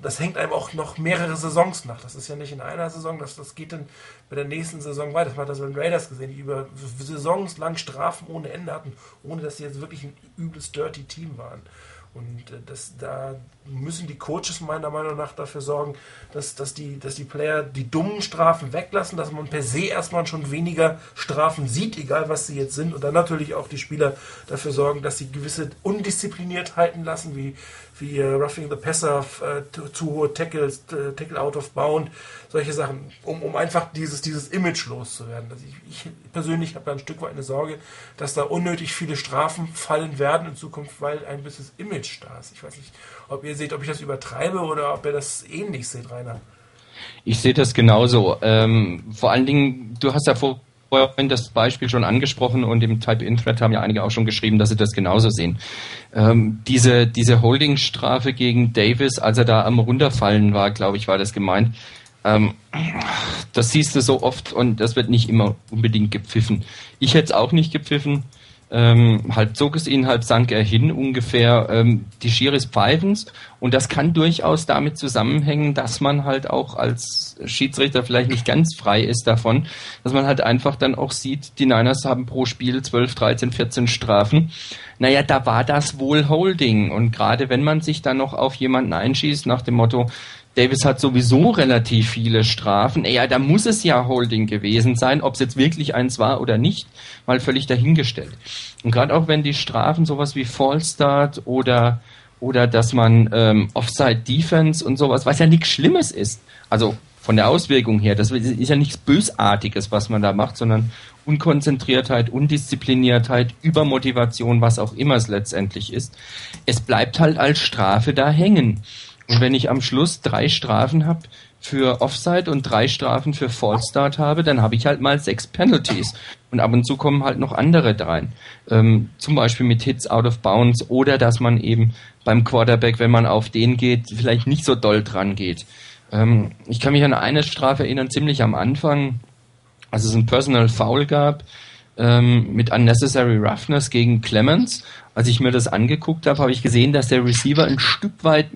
Das hängt einem auch noch mehrere Saisons nach. Das ist ja nicht in einer Saison, das, das geht dann bei der nächsten Saison weiter. Das hat das bei den Raiders gesehen, die über Saisons lang Strafen ohne Ende hatten, ohne dass sie jetzt wirklich ein übles Dirty Team waren. Und äh, das, da müssen die Coaches meiner Meinung nach dafür sorgen, dass, dass, die, dass die Player die dummen Strafen weglassen, dass man per se erstmal schon weniger Strafen sieht, egal was sie jetzt sind. Und dann natürlich auch die Spieler dafür sorgen, dass sie gewisse Undiszipliniertheiten lassen, wie wie äh, Roughing the Passer, äh, zu, hohe Tackles, Tackle out of bound, solche Sachen, um, um einfach dieses, dieses Image loszuwerden. Also ich, ich persönlich habe da ein Stück weit eine Sorge, dass da unnötig viele Strafen fallen werden in Zukunft, weil ein bisschen Image da ist. Ich weiß nicht, ob ihr seht, ob ich das übertreibe oder ob ihr das ähnlich seht, Rainer. Ich sehe das genauso. Ähm, vor allen Dingen, du hast ja vor vorhin das Beispiel schon angesprochen und im Type-In-Thread haben ja einige auch schon geschrieben, dass sie das genauso sehen. Ähm, diese diese Holding-Strafe gegen Davis, als er da am runterfallen war, glaube ich, war das gemeint. Ähm, das siehst du so oft und das wird nicht immer unbedingt gepfiffen. Ich hätte es auch nicht gepfiffen ähm, halb zog es ihn, halb sank er hin ungefähr. Ähm, die Schiris pfeifens und das kann durchaus damit zusammenhängen, dass man halt auch als Schiedsrichter vielleicht nicht ganz frei ist davon, dass man halt einfach dann auch sieht, die Niners haben pro Spiel 12, 13, 14 Strafen. Naja, da war das wohl Holding und gerade wenn man sich dann noch auf jemanden einschießt nach dem Motto, Davis hat sowieso relativ viele Strafen. Ja, da muss es ja Holding gewesen sein. Ob es jetzt wirklich eins war oder nicht, mal völlig dahingestellt. Und gerade auch wenn die Strafen sowas wie Fallstart oder oder dass man ähm, Offside Defense und sowas, was ja nichts Schlimmes ist. Also von der Auswirkung her, das ist ja nichts Bösartiges, was man da macht, sondern Unkonzentriertheit, Undiszipliniertheit, Übermotivation, was auch immer es letztendlich ist. Es bleibt halt als Strafe da hängen. Und wenn ich am Schluss drei Strafen habe für Offside und drei Strafen für Fallstart habe, dann habe ich halt mal sechs Penalties. Und ab und zu kommen halt noch andere rein. Ähm, zum Beispiel mit Hits out of bounds oder dass man eben beim Quarterback, wenn man auf den geht, vielleicht nicht so doll dran geht. Ähm, ich kann mich an eine Strafe erinnern, ziemlich am Anfang, als es ein Personal Foul gab ähm, mit Unnecessary Roughness gegen Clemens. Als ich mir das angeguckt habe, habe ich gesehen, dass der Receiver ein Stück weit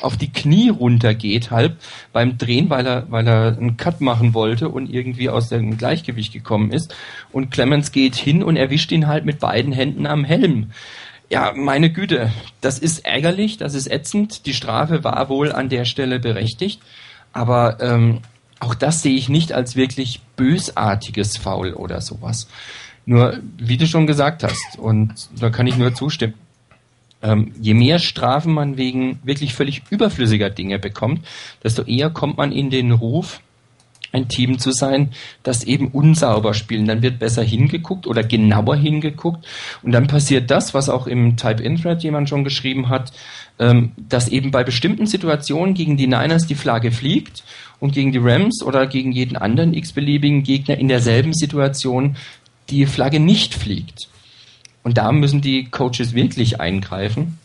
auf die Knie runtergeht, halb beim Drehen, weil er, weil er einen Cut machen wollte und irgendwie aus dem Gleichgewicht gekommen ist. Und Clemens geht hin und erwischt ihn halt mit beiden Händen am Helm. Ja, meine Güte, das ist ärgerlich, das ist ätzend. Die Strafe war wohl an der Stelle berechtigt, aber ähm, auch das sehe ich nicht als wirklich bösartiges Foul oder sowas. Nur, wie du schon gesagt hast, und da kann ich nur zustimmen, ähm, je mehr Strafen man wegen wirklich völlig überflüssiger Dinge bekommt, desto eher kommt man in den Ruf, ein Team zu sein, das eben unsauber spielen. Dann wird besser hingeguckt oder genauer hingeguckt. Und dann passiert das, was auch im Type-In-Thread jemand schon geschrieben hat, ähm, dass eben bei bestimmten Situationen gegen die Niners die Flagge fliegt und gegen die Rams oder gegen jeden anderen x-beliebigen Gegner in derselben Situation die Flagge nicht fliegt. Und da müssen die Coaches wirklich eingreifen,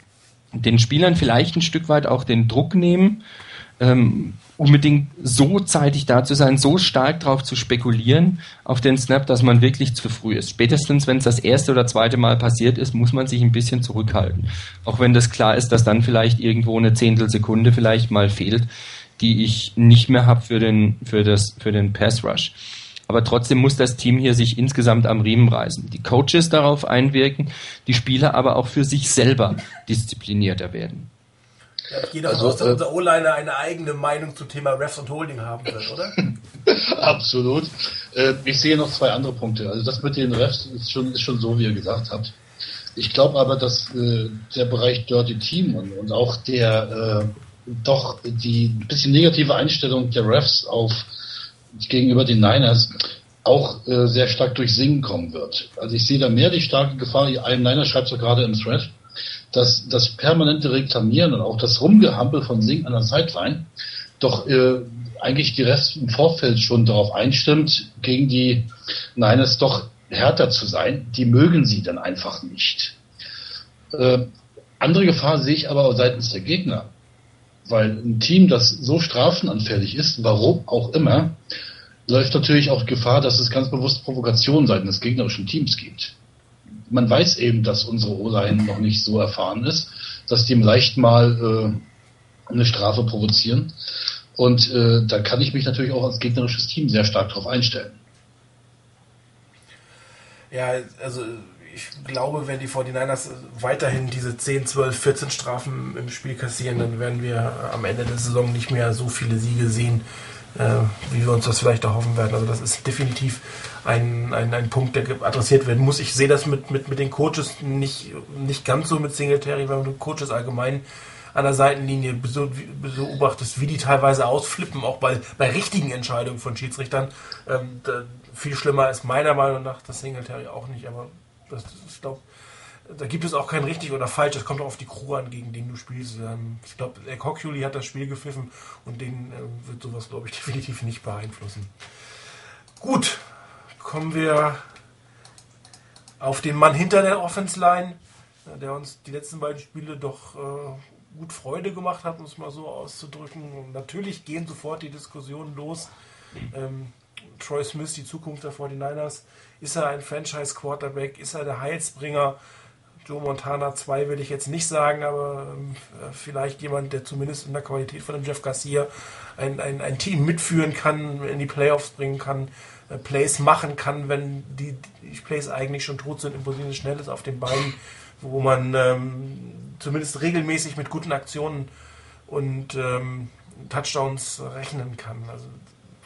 den Spielern vielleicht ein Stück weit auch den Druck nehmen, ähm, unbedingt so zeitig da zu sein, so stark darauf zu spekulieren auf den Snap, dass man wirklich zu früh ist. Spätestens, wenn es das erste oder zweite Mal passiert ist, muss man sich ein bisschen zurückhalten. Auch wenn das klar ist, dass dann vielleicht irgendwo eine Zehntelsekunde vielleicht mal fehlt, die ich nicht mehr habe für den, für, das, für den Pass Rush. Aber trotzdem muss das Team hier sich insgesamt am Riemen reißen. Die Coaches darauf einwirken, die Spieler aber auch für sich selber disziplinierter werden. Ja, jeder also, aus, dass äh, unser O-Liner eine eigene Meinung zum Thema Refs und Holding haben wird, oder? Absolut. Äh, ich sehe noch zwei andere Punkte. Also das mit den Refs ist schon, ist schon so, wie ihr gesagt habt. Ich glaube aber, dass äh, der Bereich Dirty Team und, und auch der doch die bisschen negative Einstellung der Refs auf gegenüber den Niners auch äh, sehr stark durch Singen kommen wird. Also ich sehe da mehr die starke Gefahr, ein Niner schreibt es gerade im Thread, dass das permanente Reklamieren und auch das Rumgehampel von Sing an der Sideline doch äh, eigentlich die Rest im Vorfeld schon darauf einstimmt, gegen die Niners doch härter zu sein. Die mögen sie dann einfach nicht. Äh, andere Gefahr sehe ich aber seitens der Gegner. Weil ein Team, das so strafenanfällig ist, warum auch immer, läuft natürlich auch Gefahr, dass es ganz bewusst Provokationen seitens des gegnerischen Teams gibt. Man weiß eben, dass unsere O-Line noch nicht so erfahren ist, dass die leicht mal äh, eine Strafe provozieren. Und äh, da kann ich mich natürlich auch als gegnerisches Team sehr stark darauf einstellen. Ja, also ich glaube, wenn die 49ers weiterhin diese 10, 12, 14 Strafen im Spiel kassieren, dann werden wir am Ende der Saison nicht mehr so viele Siege sehen, äh, wie wir uns das vielleicht erhoffen werden. Also das ist definitiv ein, ein, ein Punkt, der adressiert werden muss. Ich sehe das mit, mit, mit den Coaches nicht, nicht ganz so mit Singletary, weil mit Coaches allgemein an der Seitenlinie beobachtest, wie die teilweise ausflippen, auch bei, bei richtigen Entscheidungen von Schiedsrichtern. Ähm, da, viel schlimmer ist meiner Meinung nach das Singletary auch nicht, aber das, ich glaube, da gibt es auch kein richtig oder falsch. Es kommt auch auf die Crew an, gegen den du spielst. Ähm, ich glaube, der Cockuli hat das Spiel gepfiffen und den äh, wird sowas, glaube ich, definitiv nicht beeinflussen. Gut, kommen wir auf den Mann hinter der Offense Line, der uns die letzten beiden Spiele doch äh, gut Freude gemacht hat, um es mal so auszudrücken. Und natürlich gehen sofort die Diskussionen los. Ähm, Troy Smith, die Zukunft der 49ers. Ist er ein Franchise-Quarterback? Ist er der Heilsbringer? Joe Montana 2 will ich jetzt nicht sagen, aber ähm, äh, vielleicht jemand, der zumindest in der Qualität von dem Jeff Garcia ein, ein, ein Team mitführen kann, in die Playoffs bringen kann, äh, Plays machen kann, wenn die, die, Plays eigentlich schon tot sind, im Position schnell ist auf den Beinen, wo man ähm, zumindest regelmäßig mit guten Aktionen und ähm, Touchdowns rechnen kann. Also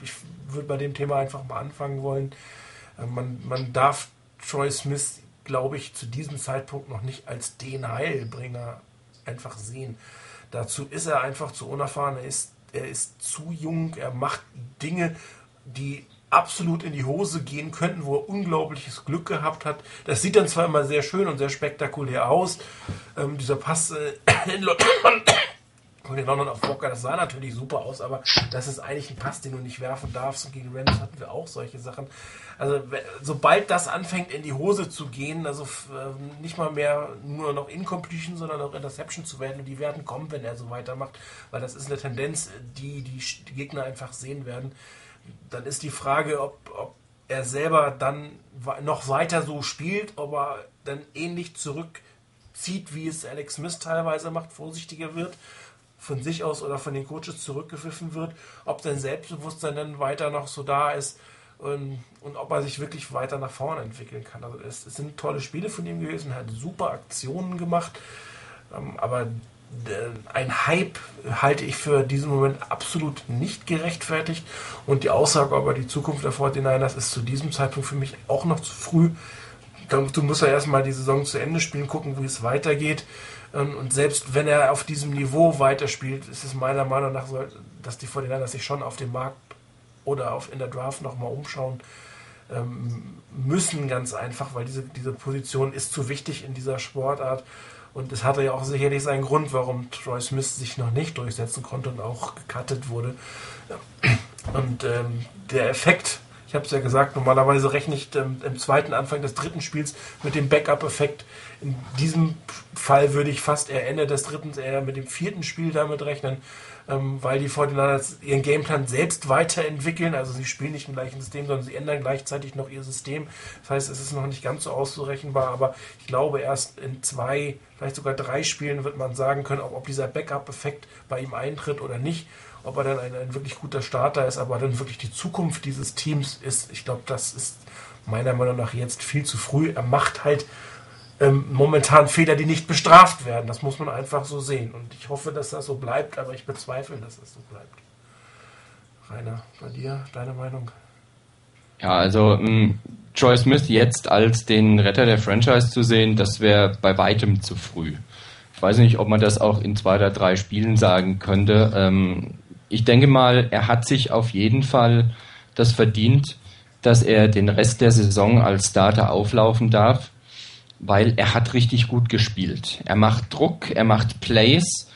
ich würde bei dem Thema einfach mal anfangen wollen. Äh, man, man darf Troy Smith, glaube ich, zu diesem Zeitpunkt noch nicht als den Heilbringer einfach sehen. Dazu ist er einfach zu unerfahren. Er ist, er ist zu jung. Er macht Dinge, die absolut in die Hose gehen könnten, wo er unglaubliches Glück gehabt hat. Das sieht dann zwar immer sehr schön und sehr spektakulär aus. Ähm, dieser Pass äh, in London und in London auf Walker, das sah natürlich super aus, aber das ist eigentlich ein Pass, den du nicht werfen darfst. Und gegen Rams hatten wir auch solche Sachen. Also sobald das anfängt in die Hose zu gehen, also äh, nicht mal mehr nur noch Incompletion, sondern auch Interception zu werden, und die werden kommen, wenn er so weitermacht, weil das ist eine Tendenz, die die Gegner einfach sehen werden. Dann ist die Frage, ob, ob er selber dann noch weiter so spielt, ob er dann ähnlich zurückzieht, wie es Alex Smith teilweise macht, vorsichtiger wird von sich aus oder von den Coaches zurückgepfiffen wird, ob sein Selbstbewusstsein dann weiter noch so da ist und, und ob er sich wirklich weiter nach vorne entwickeln kann. Also es, es sind tolle Spiele von ihm gewesen, hat super Aktionen gemacht, ähm, aber ein Hype halte ich für diesen Moment absolut nicht gerechtfertigt und die Aussage über die Zukunft der 49ers ist zu diesem Zeitpunkt für mich auch noch zu früh. Du musst ja erstmal die Saison zu Ende spielen, gucken, wie es weitergeht. Ähm, und selbst wenn er auf diesem Niveau weiterspielt, ist es meiner Meinung nach so, dass die 49ers sich schon auf dem Markt oder auf, in der Draft nochmal umschauen ähm, müssen, ganz einfach, weil diese, diese Position ist zu wichtig in dieser Sportart. Und es hatte ja auch sicherlich seinen Grund, warum Troy Smith sich noch nicht durchsetzen konnte und auch gecuttet wurde. Und ähm, der Effekt ich habe es ja gesagt, normalerweise rechne ich ähm, im zweiten Anfang des dritten Spiels mit dem Backup-Effekt. In diesem Fall würde ich fast eher Ende des dritten, eher mit dem vierten Spiel damit rechnen, ähm, weil die 49ers ihren Gameplan selbst weiterentwickeln. Also sie spielen nicht im gleichen System, sondern sie ändern gleichzeitig noch ihr System. Das heißt, es ist noch nicht ganz so auszurechenbar, aber ich glaube, erst in zwei, vielleicht sogar drei Spielen wird man sagen können, ob, ob dieser Backup-Effekt bei ihm eintritt oder nicht ob er dann ein, ein wirklich guter Starter ist, aber dann wirklich die Zukunft dieses Teams ist, ich glaube, das ist meiner Meinung nach jetzt viel zu früh. Er macht halt ähm, momentan Fehler, die nicht bestraft werden. Das muss man einfach so sehen. Und ich hoffe, dass das so bleibt, aber ich bezweifle, dass das so bleibt. Rainer, bei dir, deine Meinung? Ja, also ähm, Troy Smith jetzt als den Retter der Franchise zu sehen, das wäre bei weitem zu früh. Ich weiß nicht, ob man das auch in zwei oder drei Spielen sagen könnte. Ähm, ich denke mal, er hat sich auf jeden Fall das verdient, dass er den Rest der Saison als Starter auflaufen darf. weil er hat richtig gut gespielt. Er macht Druck, er macht Plays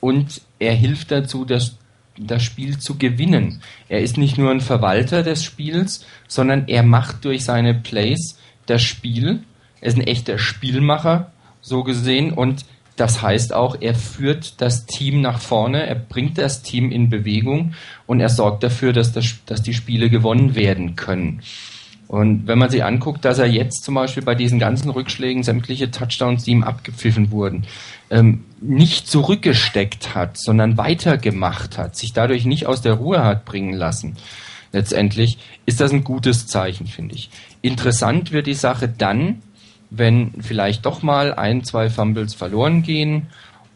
und er hilft dazu, das, das Spiel zu gewinnen. Er ist nicht nur ein Verwalter des Spiels, sondern er macht durch seine Plays das Spiel. Er ist ein echter Spielmacher, so gesehen, und das heißt auch, er führt das Team nach vorne, er bringt das Team in Bewegung und er sorgt dafür, dass, das, dass die Spiele gewonnen werden können. Und wenn man sich anguckt, dass er jetzt zum Beispiel bei diesen ganzen Rückschlägen sämtliche Touchdowns, die ihm abgepfiffen wurden, ähm, nicht zurückgesteckt hat, sondern weitergemacht hat, sich dadurch nicht aus der Ruhe hat bringen lassen, letztendlich ist das ein gutes Zeichen, finde ich. Interessant wird die Sache dann, wenn vielleicht doch mal ein, zwei Fumbles verloren gehen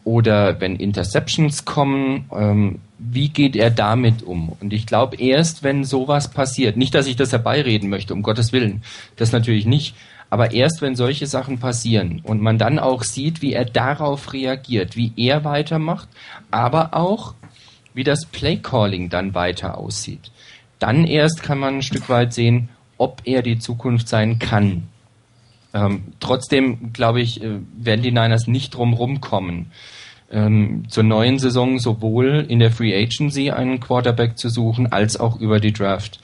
oder wenn Interceptions kommen, ähm, wie geht er damit um? Und ich glaube, erst wenn sowas passiert, nicht, dass ich das herbeireden möchte, um Gottes Willen, das natürlich nicht, aber erst wenn solche Sachen passieren und man dann auch sieht, wie er darauf reagiert, wie er weitermacht, aber auch, wie das Playcalling dann weiter aussieht, dann erst kann man ein Stück weit sehen, ob er die Zukunft sein kann. Ähm, trotzdem, glaube ich, äh, werden die Niners nicht drum rumkommen, ähm, zur neuen Saison sowohl in der Free Agency einen Quarterback zu suchen, als auch über die Draft.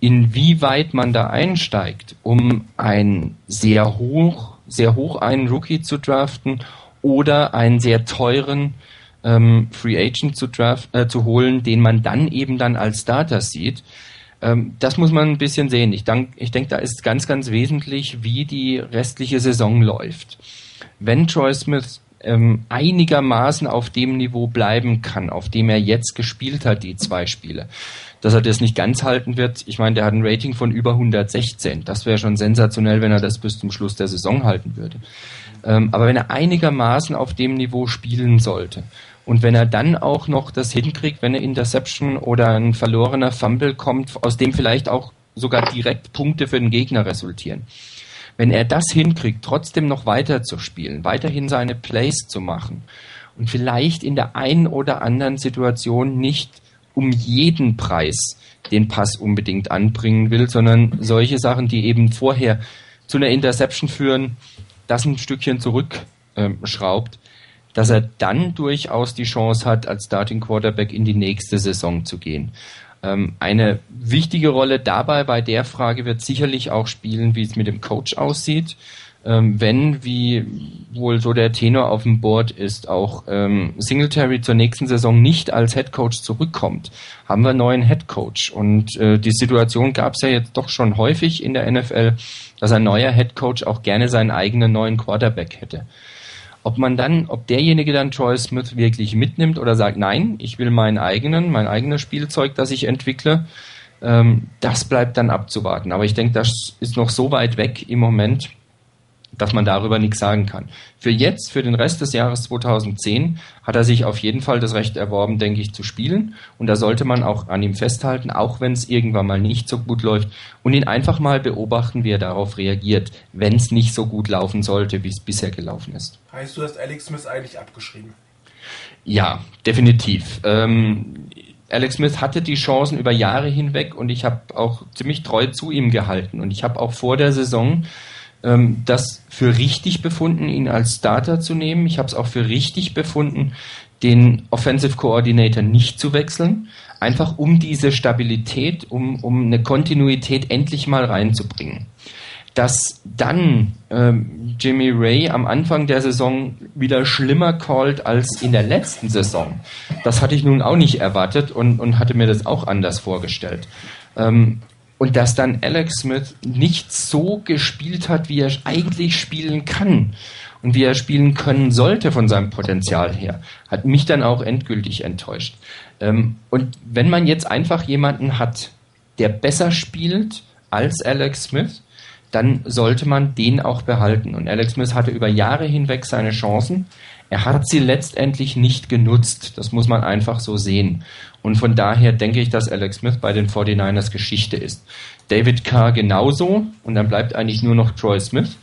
Inwieweit man da einsteigt, um ein sehr hoch, sehr hoch einen Rookie zu draften oder einen sehr teuren ähm, Free Agent zu, draft, äh, zu holen, den man dann eben dann als Starter sieht, das muss man ein bisschen sehen. Ich, ich denke, da ist ganz, ganz wesentlich, wie die restliche Saison läuft. Wenn Troy Smith ähm, einigermaßen auf dem Niveau bleiben kann, auf dem er jetzt gespielt hat, die zwei Spiele, dass er das nicht ganz halten wird. Ich meine, der hat ein Rating von über 116. Das wäre schon sensationell, wenn er das bis zum Schluss der Saison halten würde. Ähm, aber wenn er einigermaßen auf dem Niveau spielen sollte und wenn er dann auch noch das hinkriegt, wenn eine Interception oder ein verlorener Fumble kommt, aus dem vielleicht auch sogar direkt Punkte für den Gegner resultieren. Wenn er das hinkriegt, trotzdem noch weiter zu spielen, weiterhin seine Plays zu machen und vielleicht in der einen oder anderen Situation nicht um jeden Preis den Pass unbedingt anbringen will, sondern solche Sachen, die eben vorher zu einer Interception führen, das ein Stückchen zurückschraubt, dass er dann durchaus die Chance hat, als Starting Quarterback in die nächste Saison zu gehen. Ähm, eine wichtige Rolle dabei bei der Frage wird sicherlich auch spielen, wie es mit dem Coach aussieht. Ähm, wenn, wie wohl so der Tenor auf dem Board ist, auch ähm, Singletary zur nächsten Saison nicht als Head Coach zurückkommt, haben wir einen neuen Head Coach. Und äh, die Situation gab es ja jetzt doch schon häufig in der NFL, dass ein neuer Head Coach auch gerne seinen eigenen neuen Quarterback hätte. Ob man dann, ob derjenige dann Troy Smith wirklich mitnimmt oder sagt, nein, ich will meinen eigenen, mein eigenes Spielzeug, das ich entwickle, ähm, das bleibt dann abzuwarten. Aber ich denke, das ist noch so weit weg im Moment, dass man darüber nichts sagen kann. Für jetzt, für den Rest des Jahres 2010, hat er sich auf jeden Fall das Recht erworben, denke ich, zu spielen. Und da sollte man auch an ihm festhalten, auch wenn es irgendwann mal nicht so gut läuft. Und ihn einfach mal beobachten, wie er darauf reagiert, wenn es nicht so gut laufen sollte, wie es bisher gelaufen ist. Heißt, du hast Alex Smith eigentlich abgeschrieben? Ja, definitiv. Ähm, Alex Smith hatte die Chancen über Jahre hinweg und ich habe auch ziemlich treu zu ihm gehalten. Und ich habe auch vor der Saison ähm, das für richtig befunden, ihn als Starter zu nehmen. Ich habe es auch für richtig befunden, den Offensive Coordinator nicht zu wechseln, einfach um diese Stabilität, um, um eine Kontinuität endlich mal reinzubringen. Dass dann ähm, Jimmy Ray am Anfang der Saison wieder schlimmer called als in der letzten Saison, das hatte ich nun auch nicht erwartet und, und hatte mir das auch anders vorgestellt. Ähm, und dass dann Alex Smith nicht so gespielt hat, wie er eigentlich spielen kann und wie er spielen können sollte von seinem Potenzial her, hat mich dann auch endgültig enttäuscht. Ähm, und wenn man jetzt einfach jemanden hat, der besser spielt als Alex Smith, dann sollte man den auch behalten. Und Alex Smith hatte über Jahre hinweg seine Chancen. Er hat sie letztendlich nicht genutzt. Das muss man einfach so sehen. Und von daher denke ich, dass Alex Smith bei den 49ers Geschichte ist. David Carr genauso. Und dann bleibt eigentlich nur noch Troy Smith,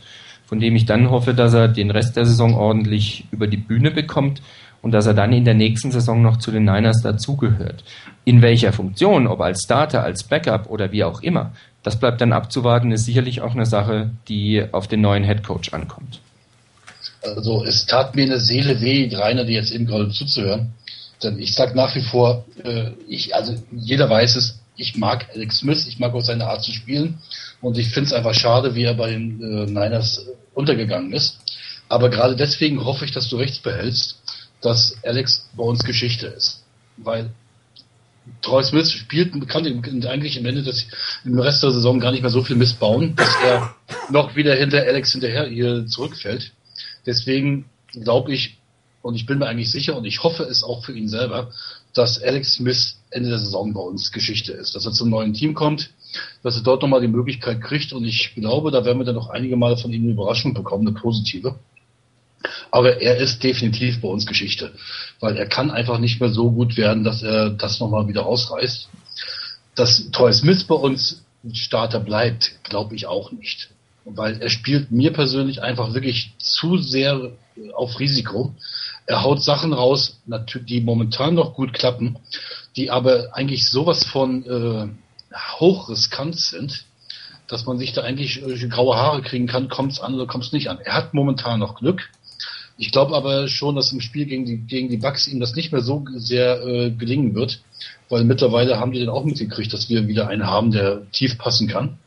von dem ich dann hoffe, dass er den Rest der Saison ordentlich über die Bühne bekommt und dass er dann in der nächsten Saison noch zu den Niners dazugehört. In welcher Funktion, ob als Starter, als Backup oder wie auch immer, Das bleibt dann abzuwarten, ist sicherlich auch eine Sache, die auf den neuen Head Coach ankommt. Also es tat mir eine Seele weh, Rainer, die jetzt eben gerade zuzuhören. Denn ich sage nach wie vor, äh, ich, also jeder weiß es, ich mag Alex Smith, ich mag auch seine Art zu spielen. Und ich finde es einfach schade, wie er bei den äh, Niners untergegangen ist. Aber gerade deswegen hoffe ich, dass du rechts behältst, dass Alex bei uns Geschichte ist. Weil Troy Smith spielt, kann eigentlich im Ende des, im Rest der Saison gar nicht mehr so viel missbauen, dass er noch wieder hinter Alex hinterher hier zurückfällt. Deswegen glaube ich, und ich bin mir eigentlich sicher und ich hoffe es auch für ihn selber, dass Alex Smith Ende der Saison bei uns Geschichte ist, dass er zum neuen Team kommt, dass er dort nochmal die Möglichkeit kriegt und ich glaube, da werden wir dann noch einige Male von ihm eine Überraschung bekommen, eine positive. Aber er ist definitiv bei uns Geschichte, weil er kann einfach nicht mehr so gut werden, dass er das nochmal wieder ausreißt. Dass Troy Smith bei uns Starter bleibt, glaube ich auch nicht. Weil er spielt mir persönlich einfach wirklich zu sehr auf Risiko. Er haut Sachen raus, die momentan noch gut klappen, die aber eigentlich sowas von äh, hochriskant sind, dass man sich da eigentlich äh, graue Haare kriegen kann, kommt es an oder kommt es nicht an. Er hat momentan noch Glück. Ich glaube aber schon, dass im Spiel gegen die, gegen die Bucks ihm das nicht mehr so sehr äh, gelingen wird, weil mittlerweile haben die dann auch mitgekriegt, dass wir wieder einen haben, der tief passen kann.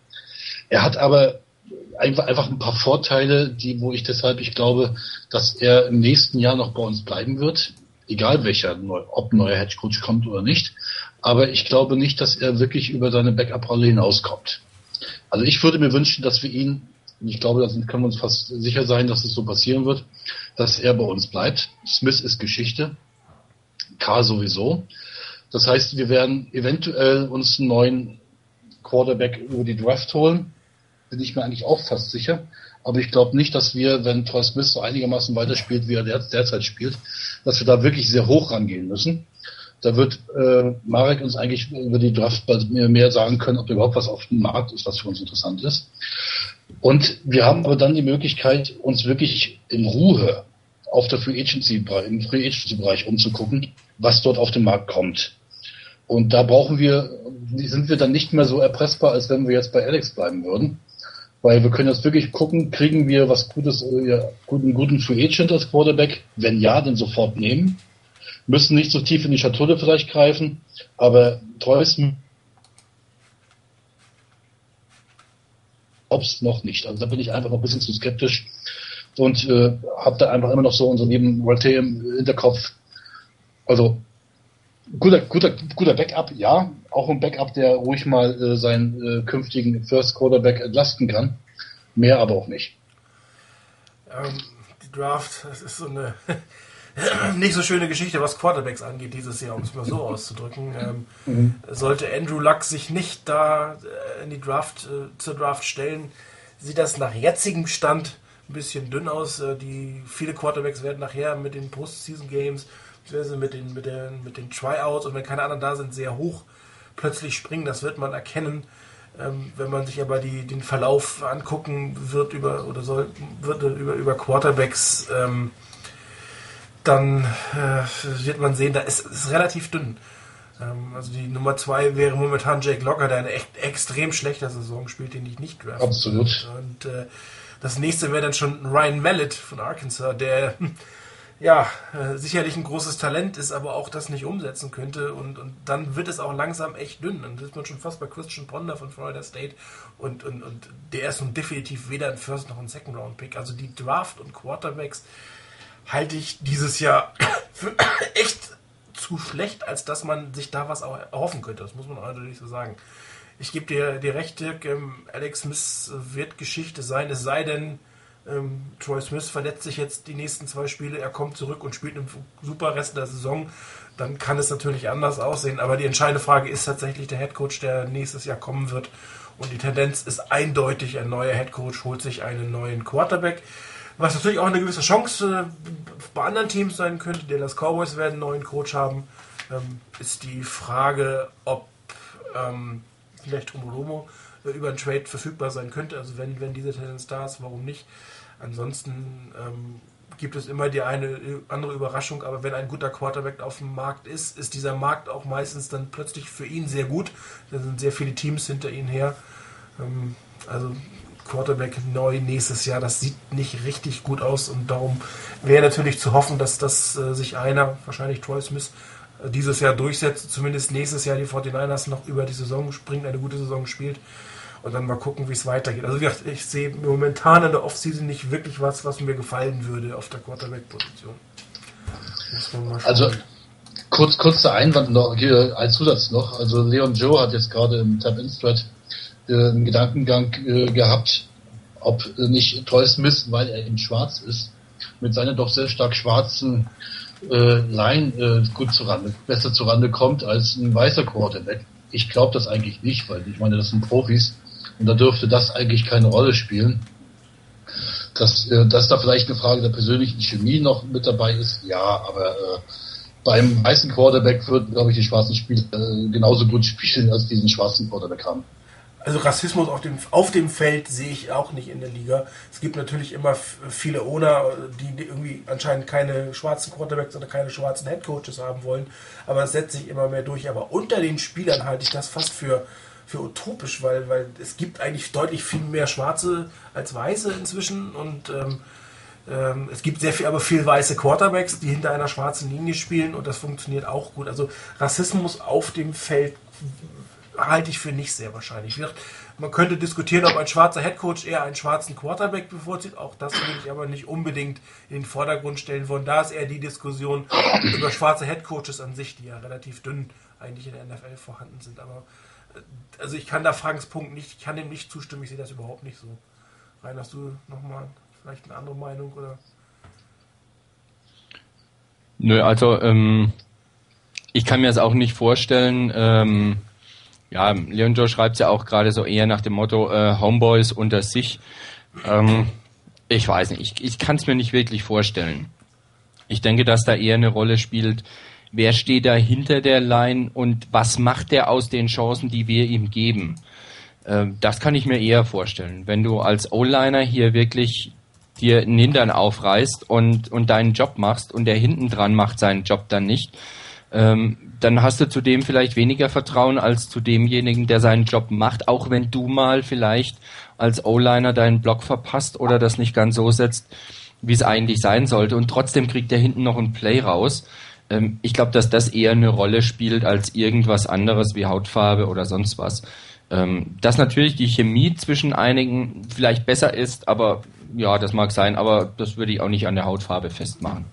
Er hat aber einfach, einfach ein paar Vorteile, die, wo ich deshalb, ich glaube, dass er im nächsten Jahr noch bei uns bleiben wird, egal welcher, ob ein neuer Hedgecoach kommt oder nicht. Aber ich glaube nicht, dass er wirklich über seine Backup-Rolle hinauskommt. Also ich würde mir wünschen, dass wir ihn, und ich glaube, da können wir uns fast sicher sein, dass es so passieren wird, dass er bei uns bleibt. Smith ist Geschichte. K sowieso. Das heißt, wir werden eventuell uns einen neuen Quarterback über die Draft holen bin ich mir eigentlich auch fast sicher. Aber ich glaube nicht, dass wir, wenn Troy Smith so einigermaßen weiterspielt, wie er derzeit spielt, dass wir da wirklich sehr hoch rangehen müssen. Da wird äh, Marek uns eigentlich über die Draft mehr sagen können, ob überhaupt was auf dem Markt ist, was für uns interessant ist. Und wir haben aber dann die Möglichkeit, uns wirklich in Ruhe auf der Free Agency, im Free Agency Bereich umzugucken, was dort auf den Markt kommt. Und da brauchen wir, sind wir dann nicht mehr so erpressbar, als wenn wir jetzt bei Alex bleiben würden. Weil wir können jetzt wirklich gucken, kriegen wir was Gutes, äh, guten, guten Free Agent als Quarterback? Wenn ja, dann sofort nehmen. Müssen nicht so tief in die Schatulle vielleicht greifen, aber treuesten ob's noch nicht. Also da bin ich einfach noch ein bisschen zu skeptisch und äh, habe da einfach immer noch so unser Rolte im Hinterkopf. Also guter, guter, guter Backup, ja. Auch ein Backup, der ruhig mal äh, seinen äh, künftigen First Quarterback entlasten kann. Mehr aber auch nicht. Ähm, die Draft, das ist so eine nicht so schöne Geschichte, was Quarterbacks angeht dieses Jahr, um es mal so auszudrücken. Ähm, mhm. Sollte Andrew Luck sich nicht da äh, in die Draft, äh, zur Draft stellen, sieht das nach jetzigem Stand ein bisschen dünn aus. Äh, die viele Quarterbacks werden nachher mit den Postseason Games beziehungsweise mit den, mit, den, mit den Tryouts und wenn keine anderen da sind, sehr hoch plötzlich springen. Das wird man erkennen. Ähm, wenn man sich aber die, den Verlauf angucken wird über oder soll wird über, über Quarterbacks, ähm, dann äh, wird man sehen, da ist es relativ dünn. Ähm, also die Nummer zwei wäre momentan Jake Locker, der eine echt extrem schlechte Saison spielt, den ich nicht draft. Absolut. Und äh, das nächste wäre dann schon Ryan Mallet von Arkansas, der ja, äh, sicherlich ein großes Talent ist, aber auch das nicht umsetzen könnte. Und, und dann wird es auch langsam echt dünn. Dann ist man schon fast bei Christian Ponder von Florida State. Und, und, und der ist nun definitiv weder ein First noch ein Second Round Pick. Also die Draft und Quarterbacks halte ich dieses Jahr für echt zu schlecht, als dass man sich da was erhoffen könnte. Das muss man eindeutig so sagen. Ich gebe dir, dir recht, Dirk. Ähm, Alex Smith wird Geschichte sein, es sei denn, ähm, Troy Smith verletzt sich jetzt die nächsten zwei Spiele, er kommt zurück und spielt einen super Rest der Saison. Dann kann es natürlich anders aussehen. Aber die entscheidende Frage ist tatsächlich der Headcoach, der nächstes Jahr kommen wird. Und die Tendenz ist eindeutig, ein neuer Headcoach holt sich einen neuen Quarterback. Was natürlich auch eine gewisse Chance äh, bei anderen Teams sein könnte. Die Dallas Cowboys werden einen neuen Coach haben. Ähm, ist die Frage, ob ähm, vielleicht Romolomo äh, über einen Trade verfügbar sein könnte. Also wenn, wenn diese Tendenz da ist, warum nicht? Ansonsten ähm, gibt es immer die eine andere Überraschung, aber wenn ein guter Quarterback auf dem Markt ist, ist dieser Markt auch meistens dann plötzlich für ihn sehr gut. Da sind sehr viele Teams hinter ihm her. Ähm, also Quarterback neu nächstes Jahr, das sieht nicht richtig gut aus und darum wäre natürlich zu hoffen, dass, dass äh, sich einer, wahrscheinlich Troy Smith, äh, dieses Jahr durchsetzt, zumindest nächstes Jahr die 49ers noch über die Saison springt, eine gute Saison spielt und dann mal gucken, wie es weitergeht. Also ich sehe momentan in der Offseason nicht wirklich was, was mir gefallen würde auf der Quarterback-Position. Also kurz, kurzer Einwand noch, hier als Zusatz noch. Also Leon Joe hat jetzt gerade im Tap-In-Thread äh, einen Gedankengang äh, gehabt, ob nicht Troy Smith, weil er in schwarz ist, mit seiner doch sehr stark schwarzen äh, Line äh, gut zurande, besser zurande kommt als ein weißer Quarterback. Ich glaube das eigentlich nicht, weil ich meine, das sind Profis und da dürfte das eigentlich keine Rolle spielen. Dass, äh, dass da vielleicht eine Frage der persönlichen Chemie noch mit dabei ist, ja, aber äh, beim weißen Quarterback würden, glaube ich, die schwarzen Spieler äh, genauso gut spielen, als diesen schwarzen Quarterback haben. Also Rassismus auf dem, auf dem Feld sehe ich auch nicht in der Liga. Es gibt natürlich immer viele Owner, die irgendwie anscheinend keine schwarzen Quarterbacks oder keine schwarzen Headcoaches haben wollen, aber es setzt sich immer mehr durch. Aber unter den Spielern halte ich das fast für, für utopisch, weil, weil es gibt eigentlich deutlich viel mehr Schwarze als Weiße inzwischen und ähm, ähm, es gibt sehr viel, aber viel weiße Quarterbacks, die hinter einer schwarzen Linie spielen und das funktioniert auch gut. Also Rassismus auf dem Feld halte ich für nicht sehr wahrscheinlich. Man könnte diskutieren, ob ein schwarzer Headcoach eher einen schwarzen Quarterback bevorzugt. Auch das würde ich aber nicht unbedingt in den Vordergrund stellen wollen. Da ist eher die Diskussion über schwarze Headcoaches an sich, die ja relativ dünn eigentlich in der NFL vorhanden sind. Aber also ich kann da Franks Punkt nicht, ich kann dem nicht zustimmen, ich sehe das überhaupt nicht so. Rein, hast du nochmal vielleicht eine andere Meinung oder? Nö, also ähm, ich kann mir das auch nicht vorstellen. Ähm, ja, Leon Joe schreibt ja auch gerade so eher nach dem Motto äh, Homeboys unter sich. Ähm, ich weiß nicht, ich, ich kann es mir nicht wirklich vorstellen. Ich denke, dass da eher eine Rolle spielt, wer steht da hinter der Line und was macht der aus den Chancen, die wir ihm geben. Äh, das kann ich mir eher vorstellen. Wenn du als O-Liner hier wirklich dir einen Hintern aufreißt und, und deinen Job machst und der hinten dran macht seinen Job dann nicht, ähm, dann hast du zu dem vielleicht weniger Vertrauen als zu demjenigen, der seinen Job macht, auch wenn du mal vielleicht als O-Liner deinen Block verpasst oder das nicht ganz so setzt, wie es eigentlich sein sollte. Und trotzdem kriegt der hinten noch ein Play raus. Ähm, ich glaube, dass das eher eine Rolle spielt als irgendwas anderes wie Hautfarbe oder sonst was. Ähm, dass natürlich die Chemie zwischen einigen vielleicht besser ist, aber ja, das mag sein, aber das würde ich auch nicht an der Hautfarbe festmachen.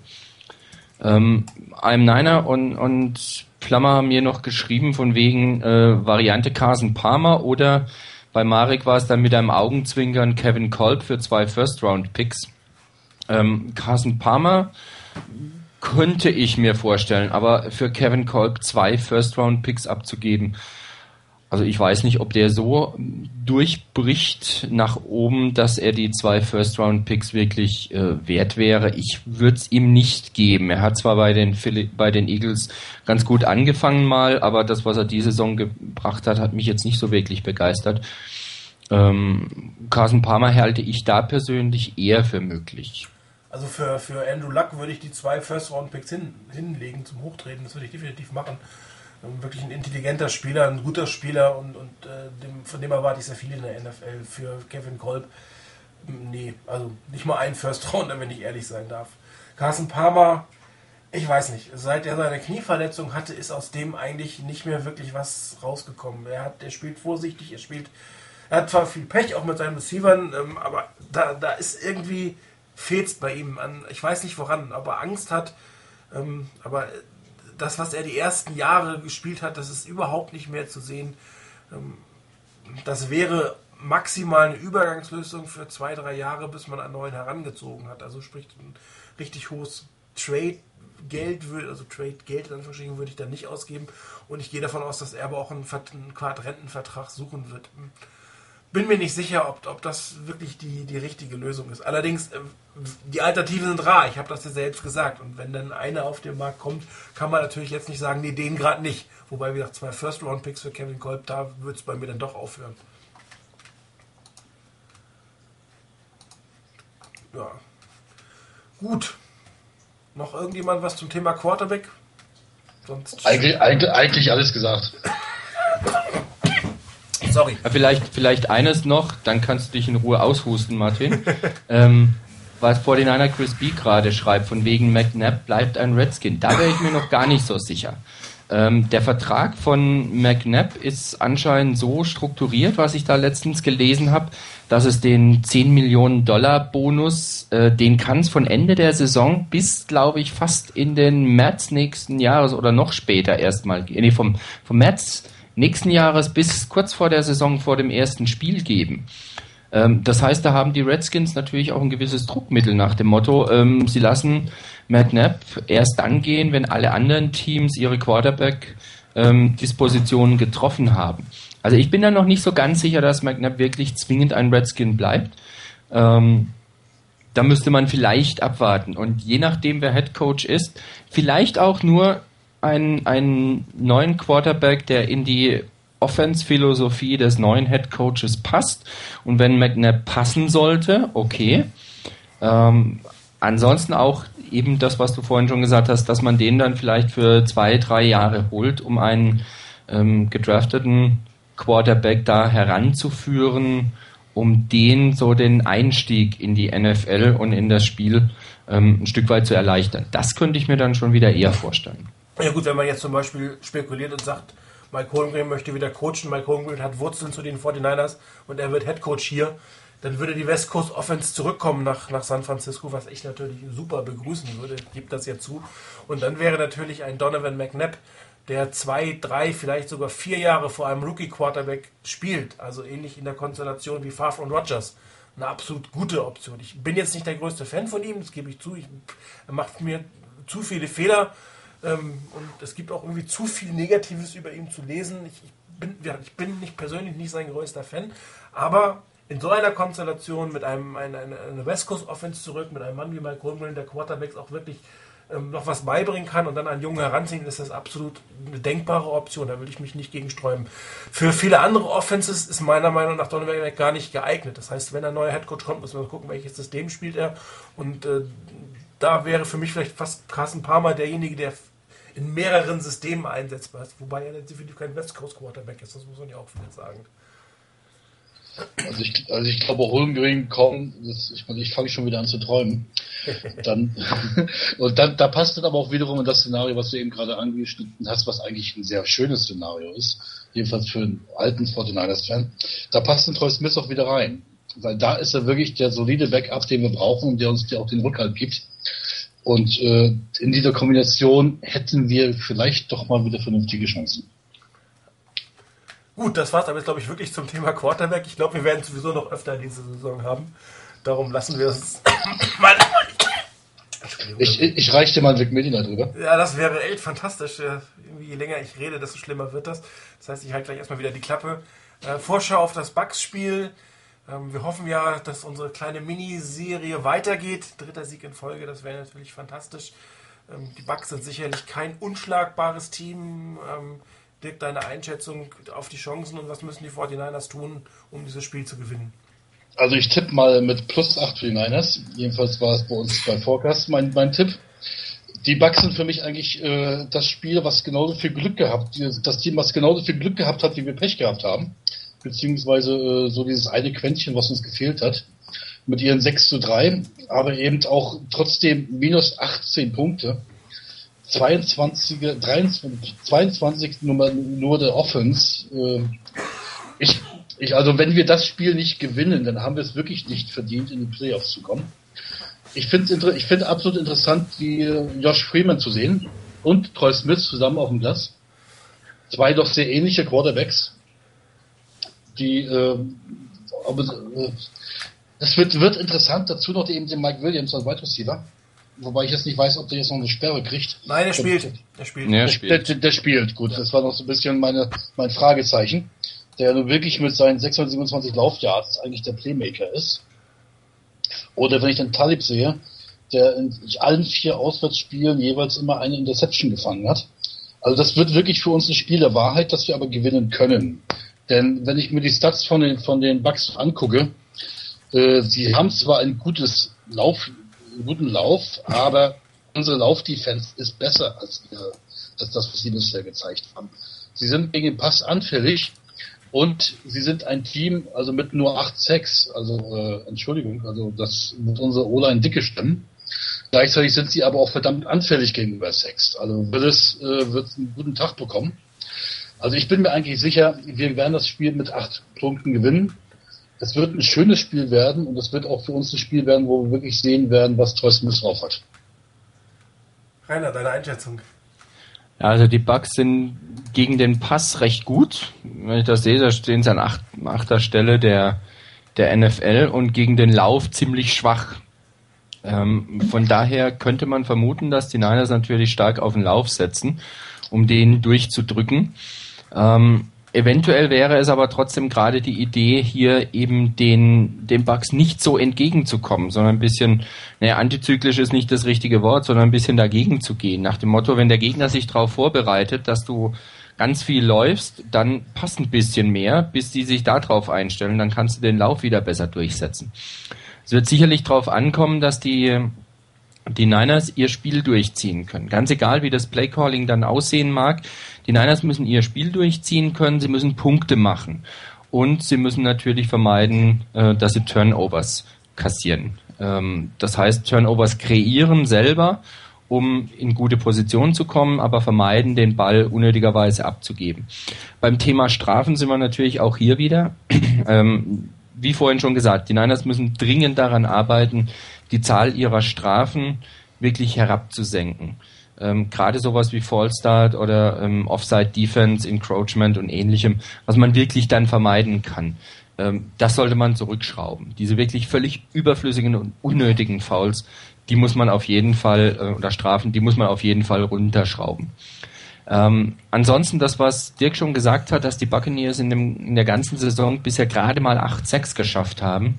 Ähm, einem Niner und, und Flammer haben mir noch geschrieben von wegen äh, Variante Carson Palmer oder bei Marek war es dann mit einem Augenzwinkern Kevin Kolb für zwei First-Round-Picks. Ähm, Carson Palmer könnte ich mir vorstellen, aber für Kevin Kolb zwei First-Round-Picks abzugeben, also ich weiß nicht, ob der so durchbricht nach oben, dass er die zwei First-Round-Picks wirklich äh, wert wäre. Ich würde es ihm nicht geben. Er hat zwar bei den, bei den Eagles ganz gut angefangen mal, aber das, was er diese Saison gebracht hat, hat mich jetzt nicht so wirklich begeistert. Ähm, Carson Palmer halte ich da persönlich eher für möglich. Also für, für Andrew Luck würde ich die zwei First-Round-Picks hin, hinlegen zum Hochtreten. Das würde ich definitiv machen wirklich ein intelligenter Spieler, ein guter Spieler und, und äh, dem, von dem erwarte ich sehr viel in der NFL. Für Kevin Kolb, nee, also nicht mal ein First Rounder, wenn ich ehrlich sein darf. Carsten Palmer, ich weiß nicht, seit er seine Knieverletzung hatte, ist aus dem eigentlich nicht mehr wirklich was rausgekommen. Er, hat, er spielt vorsichtig, er spielt, er hat zwar viel Pech auch mit seinen Receivern, ähm, aber da, da ist irgendwie, fehlt es bei ihm an, ich weiß nicht woran, ob er Angst hat, ähm, aber das, was er die ersten Jahre gespielt hat, das ist überhaupt nicht mehr zu sehen. Ähm, das wäre maximal eine Übergangslösung für zwei, drei Jahre, bis man einen neuen herangezogen hat. Also sprich ein richtig hohes Trade Geld würde, also Trade Geld in Anführungsstrichen würde ich dann nicht ausgeben und ich gehe davon aus, dass er aber auch einen, einen Quadrentenvertrag suchen wird bin mir nicht sicher, ob, ob das wirklich die, die richtige Lösung ist. Allerdings, äh, die Alternativen sind rar. Ich habe das ja selbst gesagt. Und wenn dann einer auf den Markt kommt, kann man natürlich jetzt nicht sagen, nee, den gerade nicht. Wobei, wie gesagt, zwei First-Round-Picks für Kevin Kolb, da wird es bei mir dann doch aufhören. Ja. Gut. Noch irgendjemand was zum Thema Quarterback? Sonst eigentlich, eigentlich, eigentlich alles gesagt. Sorry. Vielleicht, vielleicht eines noch, dann kannst du dich in Ruhe aushusten, Martin. ähm, was 49er Chris B gerade schreibt, von wegen McNabb bleibt ein Redskin. Da wäre ich mir noch gar nicht so sicher. Ähm, der Vertrag von McNabb ist anscheinend so strukturiert, was ich da letztens gelesen habe, dass es den 10 Millionen Dollar Bonus, äh, den kann es von Ende der Saison bis, glaube ich, fast in den März nächsten Jahres oder noch später erstmal, nee, vom, vom März nächsten Jahres bis kurz vor der Saison vor dem ersten Spiel geben. Ähm, das heißt, da haben die Redskins natürlich auch ein gewisses Druckmittel nach dem Motto, ähm, sie lassen McNabb erst dann gehen, wenn alle anderen Teams ihre Quarterback-Dispositionen ähm, getroffen haben. Also ich bin da noch nicht so ganz sicher, dass McNabb wirklich zwingend ein Redskin bleibt. Ähm, da müsste man vielleicht abwarten. Und je nachdem, wer Head Coach ist, vielleicht auch nur einen, einen neuen Quarterback, der in die Offense-Philosophie des neuen Head Coaches passt. Und wenn McNabb passen sollte, okay. Ähm, ansonsten auch eben das, was du vorhin schon gesagt hast, dass man den dann vielleicht für zwei, drei Jahre holt, um einen ähm, gedrafteten Quarterback da heranzuführen, um den so den Einstieg in die NFL und in das Spiel ähm, ein Stück weit zu erleichtern. Das könnte ich mir dann schon wieder eher vorstellen. Ja gut, wenn man jetzt zum Beispiel spekuliert und sagt, Mike Holmgren möchte wieder coachen, Mike Holmgren hat Wurzeln zu den 49ers und er wird Head Coach hier, dann würde die West Coast Offense zurückkommen nach, nach San Francisco, was ich natürlich super begrüßen würde, gibt das ja zu. Und dann wäre natürlich ein Donovan McNabb, der zwei, drei, vielleicht sogar vier Jahre vor einem Rookie-Quarterback spielt, also ähnlich in der Konstellation wie Favre und Rogers, eine absolut gute Option. Ich bin jetzt nicht der größte Fan von ihm, das gebe ich zu. Ich, er macht mir zu viele Fehler ähm, und es gibt auch irgendwie zu viel Negatives über ihn zu lesen. Ich, ich, bin, ich bin nicht persönlich nicht sein größter Fan, aber in so einer Konstellation mit einem eine, eine West Coast Offense zurück, mit einem Mann wie Mike Holmgren, der Quarterbacks auch wirklich ähm, noch was beibringen kann und dann einen Jungen heranziehen, ist das absolut eine denkbare Option. Da will ich mich nicht gegen sträuben. Für viele andere Offenses ist meiner Meinung nach Donovan gar nicht geeignet. Das heißt, wenn ein neuer Headcoach kommt, müssen wir gucken, welches System spielt er. Und äh, da wäre für mich vielleicht fast Carsten Palmer derjenige, der in mehreren Systemen einsetzbar ist. Wobei er definitiv kein West Coast Quarterback ist. Das muss man ja auch wieder sagen. Also ich, also ich glaube, Holmgren kommen, das, ich, ich fange schon wieder an zu träumen. Dann, und dann, da passt dann aber auch wiederum in das Szenario, was du eben gerade angeschnitten hast, was eigentlich ein sehr schönes Szenario ist, jedenfalls für einen alten 49ers-Fan. Da passt ein Troy Smith auch wieder rein. Weil da ist er wirklich der solide Backup, den wir brauchen und der uns auch den Rückhalt gibt. Und äh, in dieser Kombination hätten wir vielleicht doch mal wieder vernünftige Chancen. Gut, das war's aber jetzt, glaube ich, wirklich zum Thema Quarterback. Ich glaube, wir werden sowieso noch öfter diese Saison haben. Darum lassen wir es mal. Ich, ich reiche dir mal einen Wikimedia drüber. Ja, das wäre echt fantastisch. Je länger ich rede, desto schlimmer wird das. Das heißt, ich halte gleich erstmal wieder die Klappe. Äh, Vorschau auf das Bugs-Spiel. Ähm, wir hoffen ja, dass unsere kleine Miniserie weitergeht. Dritter Sieg in Folge, das wäre natürlich fantastisch. Ähm, die Bugs sind sicherlich kein unschlagbares Team. Ähm, Dirk, deine Einschätzung auf die Chancen und was müssen die 49ers tun, um dieses Spiel zu gewinnen? Also ich tippe mal mit plus 8 für die Niners. Jedenfalls war es bei uns bei Forecast mein, mein Tipp. Die Bucks sind für mich eigentlich äh, das Spiel, was genauso viel Glück gehabt, das Team, was genauso viel Glück gehabt hat, wie wir Pech gehabt haben. Beziehungsweise äh, so dieses eine Quäntchen, was uns gefehlt hat. Mit ihren 6 zu 3, aber eben auch trotzdem minus 18 Punkte. 22, 23, 22 Nummer nur der Offense. Äh, ich, ich, also wenn wir das Spiel nicht gewinnen, dann haben wir es wirklich nicht verdient, in die Playoffs zu kommen. Ich finde ich finde absolut interessant, die äh, Josh Freeman zu sehen und Troy Smith zusammen auf dem Platz. Zwei doch sehr ähnliche Quarterbacks, die äh, aber äh, das wird, wird interessant. Dazu noch eben den Mike Williams als Wide Receiver. Wobei ich jetzt nicht weiß, ob der jetzt noch eine Sperre kriegt. Nein, der spielt. Der spielt. Der, spielt. Der, der spielt. Gut, ja. das war noch so ein bisschen meine, mein Fragezeichen. Der nun wirklich mit seinen 627 Laufyards eigentlich der Playmaker ist. Oder wenn ich den Talib sehe, der in allen vier Auswärtsspielen jeweils immer eine Interception gefangen hat. Also das wird wirklich für uns ein Spiel der Wahrheit, dass wir aber gewinnen können. Denn wenn ich mir die Stats von den, von den Bucks angucke, äh, sie haben zwar ein gutes Lauf, einen guten Lauf, aber unsere Laufdefense ist besser als, ihr, als das, was sie bisher gezeigt haben. Sie sind gegen den Pass anfällig, Und sie sind ein Team, also mit nur 8 Sacks, also äh, Entschuldigung, also das wird unsere O-Line dicke stimmen. Gleichzeitig sind sie aber auch verdammt anfällig gegenüber Sex. Also Willis äh, wird einen guten Tag bekommen. Also ich bin mir eigentlich sicher, wir werden das Spiel mit acht Punkten gewinnen. Es wird ein schönes Spiel werden und es wird auch für uns ein Spiel werden, wo wir wirklich sehen werden, was Troy Smith drauf hat. Rainer, deine Einschätzung? Ja, also die Bugs sind gegen den Pass recht gut. Wenn ich das sehe, da stehen sie an acht, achter Stelle der, der NFL und gegen den Lauf ziemlich schwach. Ähm, von daher könnte man vermuten, dass die Niners natürlich stark auf den Lauf setzen, um den durchzudrücken. Ähm, eventuell wäre es aber trotzdem gerade die Idee, hier eben den, den Bugs nicht so entgegenzukommen, sondern ein bisschen, naja, antizyklisch ist nicht das richtige Wort, sondern ein bisschen dagegen zu gehen. Nach dem Motto, wenn der Gegner sich darauf vorbereitet, dass du ganz viel läufst, dann passt ein bisschen mehr, bis die sich darauf einstellen, dann kannst du den Lauf wieder besser durchsetzen. Es wird sicherlich darauf ankommen, dass die die Niners ihr Spiel durchziehen können. Ganz egal, wie das Playcalling dann aussehen mag, die Niners müssen ihr Spiel durchziehen können, sie müssen Punkte machen. Und sie müssen natürlich vermeiden, äh, dass sie Turnovers kassieren. Ähm, das heißt, Turnovers kreieren selber, um in gute Position zu kommen, aber vermeiden, den Ball unnötigerweise abzugeben. Beim Thema Strafen sind wir natürlich auch hier wieder. Ähm, wie vorhin schon gesagt, die Niners müssen dringend daran arbeiten, die Zahl ihrer Strafen wirklich herabzusenken. Ähm, Gerade sowas wie Fallstart oder ähm, Offside Defense, Encroachment und ähnlichem, was man wirklich dann vermeiden kann. Ähm, das sollte man zurückschrauben. Diese wirklich völlig überflüssigen und unnötigen Fouls, die muss man auf jeden Fall, äh, oder Strafen, die muss man auf jeden Fall runterschrauben. Ähm, ansonsten das, was Dirk schon gesagt hat, dass die Buccaneers in, dem, in der ganzen Saison bisher gerade mal 8-6 geschafft haben.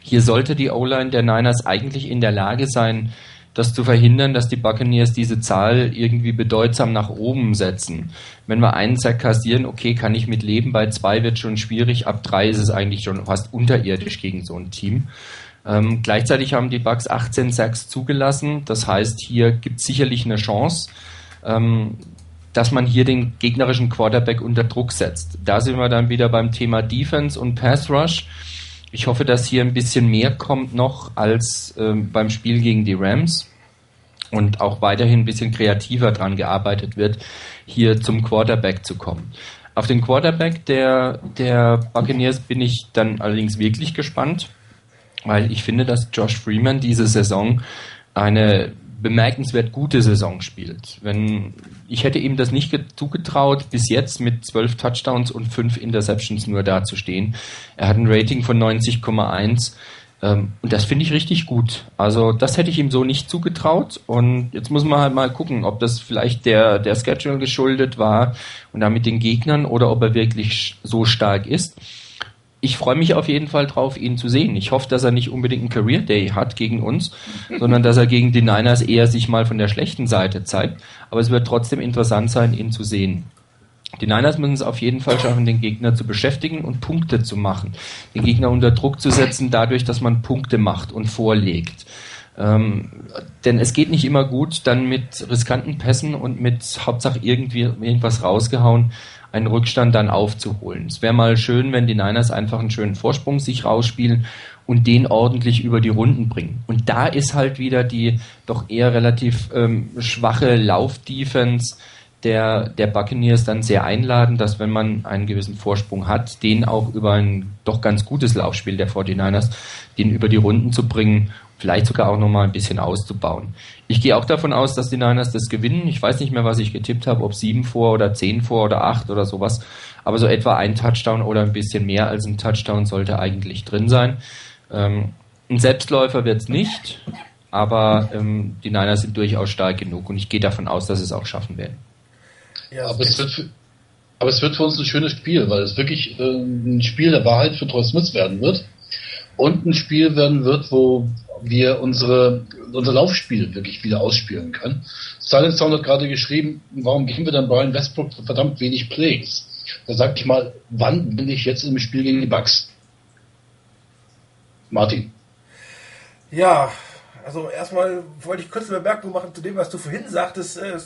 Hier sollte die O-Line der Niners eigentlich in der Lage sein, das zu verhindern, dass die Buccaneers diese Zahl irgendwie bedeutsam nach oben setzen. Wenn wir einen Sack kassieren, okay, kann ich mit leben, bei zwei wird schon schwierig, ab drei ist es eigentlich schon fast unterirdisch gegen so ein Team. Ähm, gleichzeitig haben die Bucks 18 Sacks zugelassen, das heißt, hier gibt es sicherlich eine Chance, ähm, dass man hier den gegnerischen Quarterback unter Druck setzt. Da sind wir dann wieder beim Thema Defense und Pass Rush. Ich hoffe, dass hier ein bisschen mehr kommt noch als ähm, beim Spiel gegen die Rams und auch weiterhin ein bisschen kreativer dran gearbeitet wird, hier zum Quarterback zu kommen. Auf den Quarterback der, der Buccaneers bin ich dann allerdings wirklich gespannt, weil ich finde, dass Josh Freeman diese Saison eine bemerkenswert gute Saison spielt. Wenn, ich hätte ihm das nicht zugetraut, bis jetzt mit zwölf Touchdowns und fünf Interceptions nur dazustehen. Er hat ein Rating von 90,1 ähm, und das finde ich richtig gut. Also das hätte ich ihm so nicht zugetraut und jetzt muss man halt mal gucken, ob das vielleicht der, der Schedule geschuldet war und damit den Gegnern oder ob er wirklich so stark ist ich freue mich auf jeden Fall drauf, ihn zu sehen. Ich hoffe, dass er nicht unbedingt einen Career Day hat gegen uns, sondern dass er gegen die Niners eher sich mal von der schlechten Seite zeigt. Aber es wird trotzdem interessant sein, ihn zu sehen. Die Niners müssen es auf jeden Fall schaffen, den Gegner zu beschäftigen und Punkte zu machen. Den Gegner unter Druck zu setzen, dadurch, dass man Punkte macht und vorlegt. Ähm, denn es geht nicht immer gut, dann mit riskanten Pässen und mit Hauptsache irgendwie irgendwas rausgehauen einen Rückstand dann aufzuholen. Es wäre mal schön, wenn die Niners einfach einen schönen Vorsprung sich rausspielen und den ordentlich über die Runden bringen. Und da ist halt wieder die doch eher relativ ähm, schwache Laufdefense der, der Buccaneers dann sehr einladend, dass wenn man einen gewissen Vorsprung hat, den auch über ein doch ganz gutes Laufspiel der 49ers, den über die Runden zu bringen vielleicht sogar auch nochmal ein bisschen auszubauen. Ich gehe auch davon aus, dass die Niners das gewinnen. Ich weiß nicht mehr, was ich getippt habe, ob sieben vor oder zehn vor oder acht oder sowas. Aber so etwa ein Touchdown oder ein bisschen mehr als ein Touchdown sollte eigentlich drin sein. Ähm, ein Selbstläufer wird es nicht, aber ähm, die Niners sind durchaus stark genug und ich gehe davon aus, dass sie es auch schaffen werden. Ja, aber, es wird für, aber es wird für uns ein schönes Spiel, weil es wirklich äh, ein Spiel der Wahrheit für Troy Smith werden wird und ein Spiel werden wird, wo wir unsere, unser Laufspiel wirklich wieder ausspielen können. Silent Sound hat gerade geschrieben, warum geben wir dann Brian Westbrook verdammt wenig Plays? Da sag ich mal, wann bin ich jetzt im Spiel gegen die Bucks? Martin. Ja, also erstmal wollte ich kurz eine Bemerkung machen zu dem, was du vorhin sagtest. Äh, äh,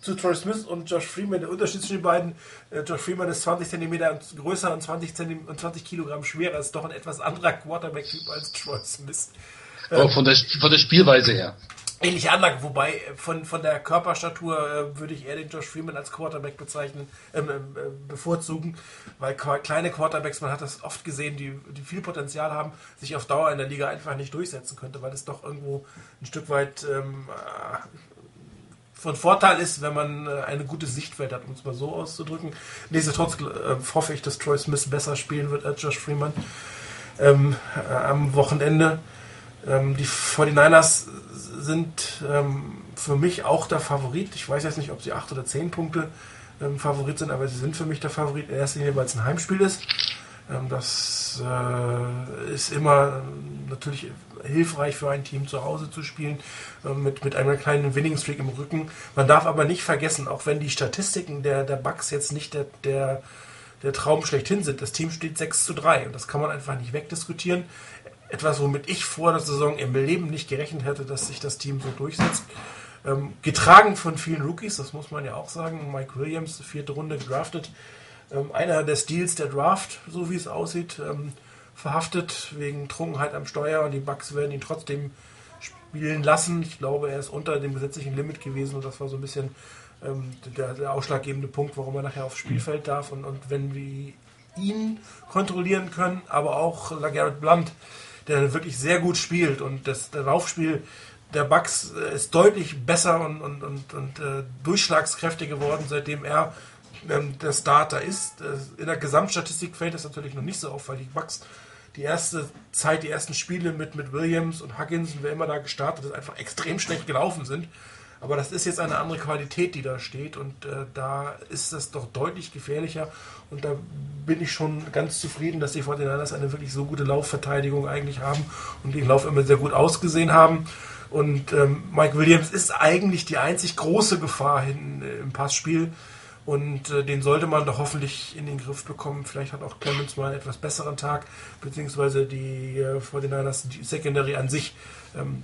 zu Troy Smith und Josh Freeman. Der Unterschied zwischen den beiden, äh, Josh Freeman ist 20 cm größer und 20, cm, und 20 Kilogramm schwerer, ist doch ein etwas anderer Quarterback-Typ als Troy Smith. Aber von der, von der Spielweise her. Ähnliche Anlage, wobei äh, von, von der Körperstatur äh, würde ich eher den Josh Freeman als Quarterback bezeichnen, ähm, äh, bevorzugen, weil kleine Quarterbacks, man hat das oft gesehen, die, die viel Potenzial haben, sich auf Dauer in der Liga einfach nicht durchsetzen könnte, weil es doch irgendwo ein Stück weit ähm, äh, von Vorteil ist, wenn man äh, eine gute Sichtfeld hat, um es mal so auszudrücken. Nichtsdestotrotz äh, hoffe ich, dass Troy Smith besser spielen wird als Josh Freeman ähm, äh, am Wochenende. Ähm, die 49ers sind ähm, für mich auch der Favorit. Ich weiß jetzt nicht, ob sie 8 oder 10 Punkte ähm, Favorit sind, aber sie sind für mich der Favorit in erster weil es ein Heimspiel ist. Ähm, das äh, ist immer natürlich hilfreich für ein Team zu Hause zu spielen, äh, mit, mit einer kleinen Winning Streak im Rücken. Man darf aber nicht vergessen, auch wenn die Statistiken der, der Bucks jetzt nicht der, der, der Traum schlechthin sind, das Team steht 6 zu 3 und das kann man einfach nicht wegdiskutieren. Etwas, womit ich vor der Saison im Leben nicht gerechnet hätte, dass sich das Team so durchsetzt. Ähm, getragen von vielen Rookies, das muss man ja auch sagen. Mike Williams, vierte Runde gedraftet. Ähm, einer der Steals der Draft, so wie es aussieht. Verhaftet wegen Trunkenheit am Steuer und die Bucks werden ihn trotzdem spielen lassen. Ich glaube, er ist unter dem gesetzlichen Limit gewesen und das war so ein bisschen ähm, der, der, ausschlaggebende Punkt, warum er nachher aufs Spielfeld darf. Und, und wenn wir ihn kontrollieren können, aber auch LaGarrette Blunt, der wirklich sehr gut spielt und das, Laufspiel der Bucks äh, ist deutlich besser und, und, und, und äh, durchschlagskräftig geworden, seitdem er ähm, der Starter ist. Äh, in der Gesamtstatistik fällt das natürlich noch nicht so auf, weil die Bucks die erste Zeit, die ersten Spiele mit, mit Williams und Huggins und wer immer da gestartet ist, einfach extrem schlecht gelaufen sind. Aber das ist jetzt eine andere Qualität, die da steht und äh, da ist das doch deutlich gefährlicher und da bin ich schon ganz zufrieden, dass die 49ers eine wirklich so gute Laufverteidigung eigentlich haben und den Lauf immer sehr gut ausgesehen haben. Und ähm, Mike Williams ist eigentlich die einzig große Gefahr hinten im Passspiel. Und äh, den sollte man doch hoffentlich in den Griff bekommen. Vielleicht hat auch Clemens mal einen etwas besseren Tag, beziehungsweise die äh, 49ers, die Secondary an sich, ähm,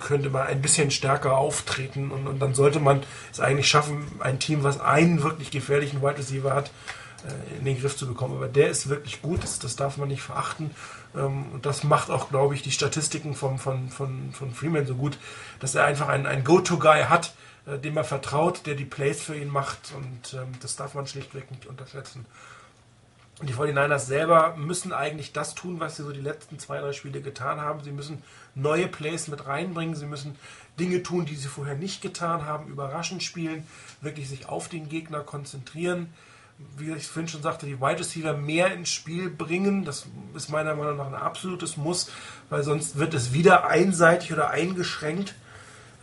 könnte mal ein bisschen stärker auftreten. Und, und, dann sollte man es eigentlich schaffen, ein Team, was einen wirklich gefährlichen Wide Receiver hat, äh, in den Griff zu bekommen. Aber der ist wirklich gut, das, das darf man nicht verachten. Ähm, und das macht auch, glaube ich, die Statistiken vom, von, von, von Freeman so gut, dass er einfach einen, einen Go-To-Guy hat, äh, dem er vertraut, der die Plays für ihn macht und ähm, das darf man schlichtweg nicht unterschätzen. Und die 49ers selber müssen eigentlich das tun, was sie so die letzten zwei, drei Spiele getan haben. Sie müssen neue Plays mit reinbringen, sie müssen Dinge tun, die sie vorher nicht getan haben, überraschend spielen, wirklich sich auf den Gegner konzentrieren. Wie ich vorhin schon sagte, die Wide Receiver mehr ins Spiel bringen. Das ist meiner Meinung nach ein absolutes Muss, weil sonst wird es wieder einseitig oder eingeschränkt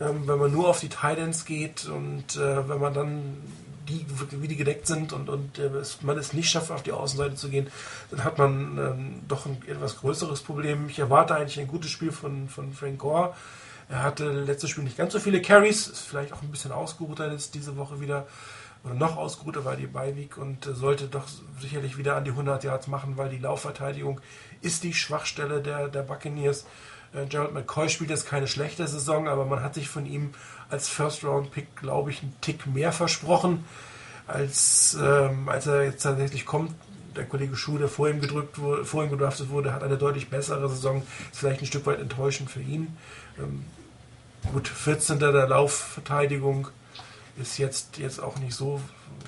ähm, wenn man nur auf die Titans geht und äh, wenn man dann die, wie die gedeckt sind und, und äh, man es nicht schafft, auf die Außenseite zu gehen, dann hat man ähm, doch ein etwas größeres Problem. Ich erwarte eigentlich ein gutes Spiel von, von Frank Gore. Er hatte letztes Spiel nicht ganz so viele Carries, ist vielleicht auch ein bisschen ausgeruhter jetzt diese Woche wieder oder noch ausgeruhter war die Beiweek und äh, sollte doch sicherlich wieder an die 100 Yards machen, weil die Laufverteidigung ist die Schwachstelle der, der Buccaneers. Äh, Gerald McCoy spielt jetzt keine schlechte Saison, aber man hat sich von ihm als First-Round-Pick, glaube ich, einen Tick mehr versprochen, als, ähm, als er jetzt tatsächlich kommt. Der Kollege Schuh, der vor ihm, gedrückt wurde, vor ihm gedraftet wurde, hat eine deutlich bessere Saison. Ist vielleicht ein Stück weit enttäuschend für ihn. Ähm, gut, 14. der Laufverteidigung ist jetzt, jetzt auch nicht so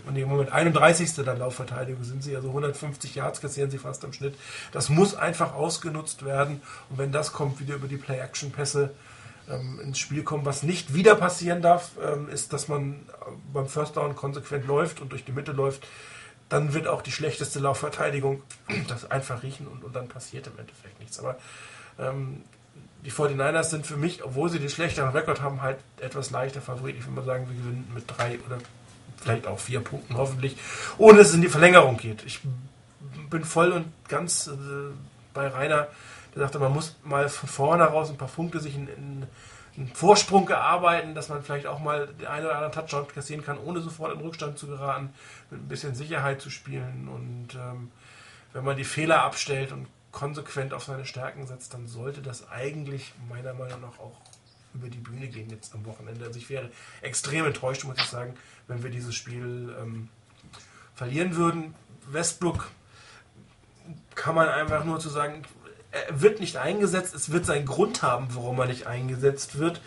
und im Moment 31. der Laufverteidigung sind sie, also 150 Yards kassieren sie fast am Schnitt. Das muss einfach ausgenutzt werden und wenn das kommt, wieder über die Play-Action-Pässe ähm, ins Spiel kommen. Was nicht wieder passieren darf, ähm, ist, dass man beim First Down konsequent läuft und durch die Mitte läuft. Dann wird auch die schlechteste Laufverteidigung das einfach riechen und, und dann passiert im Endeffekt nichts. Aber ähm, die 49ers sind für mich, obwohl sie den schlechteren Rekord haben, halt etwas leichter Favorit. Ich würde mal sagen, wir gewinnen mit drei oder vielleicht auch vier Punkten hoffentlich, ohne dass es in die Verlängerung geht. Ich bin voll und ganz äh, bei Rainer, der sagte, man muss mal von vorne raus ein paar Punkte sich in, in einen Vorsprung erarbeiten, dass man vielleicht auch mal den einen oder anderen Touchdown kassieren kann, ohne sofort in Rückstand zu geraten, mit ein bisschen Sicherheit zu spielen. Und ähm, wenn man die Fehler abstellt und konsequent auf seine Stärken setzt, dann sollte das eigentlich meiner Meinung nach auch über die Bühne gehen jetzt am Wochenende. Also ich wäre extrem enttäuscht, muss ich sagen, wenn wir dieses Spiel ähm, verlieren würden. Westbrook kann man einfach nur zu sagen, er wird nicht eingesetzt, es wird seinen Grund haben, warum er nicht eingesetzt wird.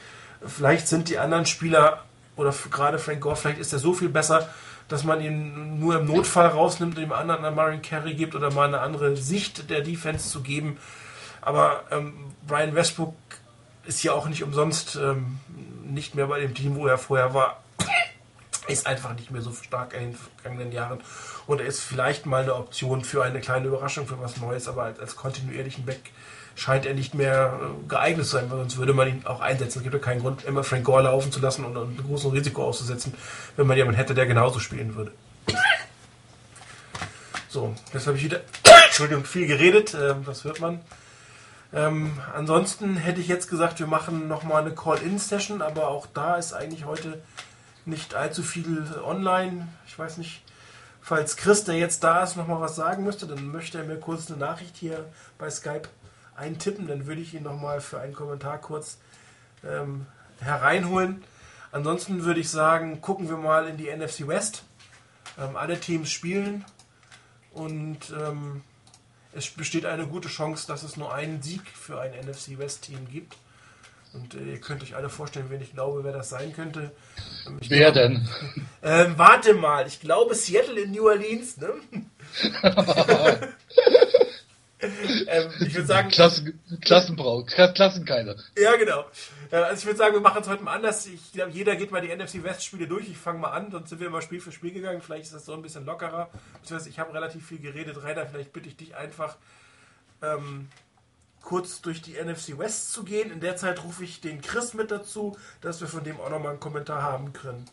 Vielleicht sind die anderen Spieler oder gerade Frank Gore, vielleicht ist er so viel besser, dass man ihn nur im Notfall rausnimmt und dem anderen einen Marion Carey gibt oder mal eine andere Sicht der Defense zu geben. Aber ähm, Brian Westbrook ist ja auch nicht umsonst ähm, nicht mehr bei dem Team, wo er vorher war. Ist einfach nicht mehr so stark in den vergangenen Jahren. Und er ist vielleicht mal eine Option für eine kleine Überraschung, für was Neues, aber als, als kontinuierlichen Back scheint er nicht mehr äh, geeignet zu sein, weil sonst würde man ihn auch einsetzen. Es gibt ja keinen Grund, immer Frank Gore laufen zu lassen und ein großes Risiko auszusetzen, wenn man jemanden hätte, der genauso spielen würde. So, jetzt habe ich wieder, Entschuldigung, viel geredet, das hört man. Ähm, ansonsten hätte ich jetzt gesagt, wir machen nochmal eine Call-In-Session, aber auch da ist eigentlich heute nicht allzu viel online. Ich weiß nicht, falls Chris, der jetzt da ist, nochmal was sagen müsste, dann möchte er mir kurz eine Nachricht hier bei Skype eintippen, dann würde ich ihn nochmal für einen Kommentar kurz ähm, hereinholen. Ansonsten würde ich sagen, gucken wir mal in die NFC West. Ähm, alle Teams spielen und ähm, es besteht eine gute Chance, dass es nur einen Sieg für ein NFC West Team gibt. Und äh, ihr könnt euch alle vorstellen, wen ich glaube, wer das sein könnte. Ähm, wer glaub, denn? Ähm, warte mal, ich glaube Seattle in New Orleans, ne? ähm, ich würde sagen. Klassen, Klassenbrau, Klassenkeile. Ja, genau. Äh, also ich würde sagen, wir machen es heute mal anders. Ich glaube, jeder geht mal die NFC West Spiele durch. Ich fange mal an, sonst sind wir immer Spiel für Spiel gegangen. Vielleicht ist das so ein bisschen lockerer. Beziehungsweise ich habe relativ viel geredet. Rainer, vielleicht bitte ich dich einfach ähm, kurz durch die NFC West zu gehen. In der Zeit rufe ich den Chris mit dazu, dass wir von dem auch nochmal einen Kommentar haben können.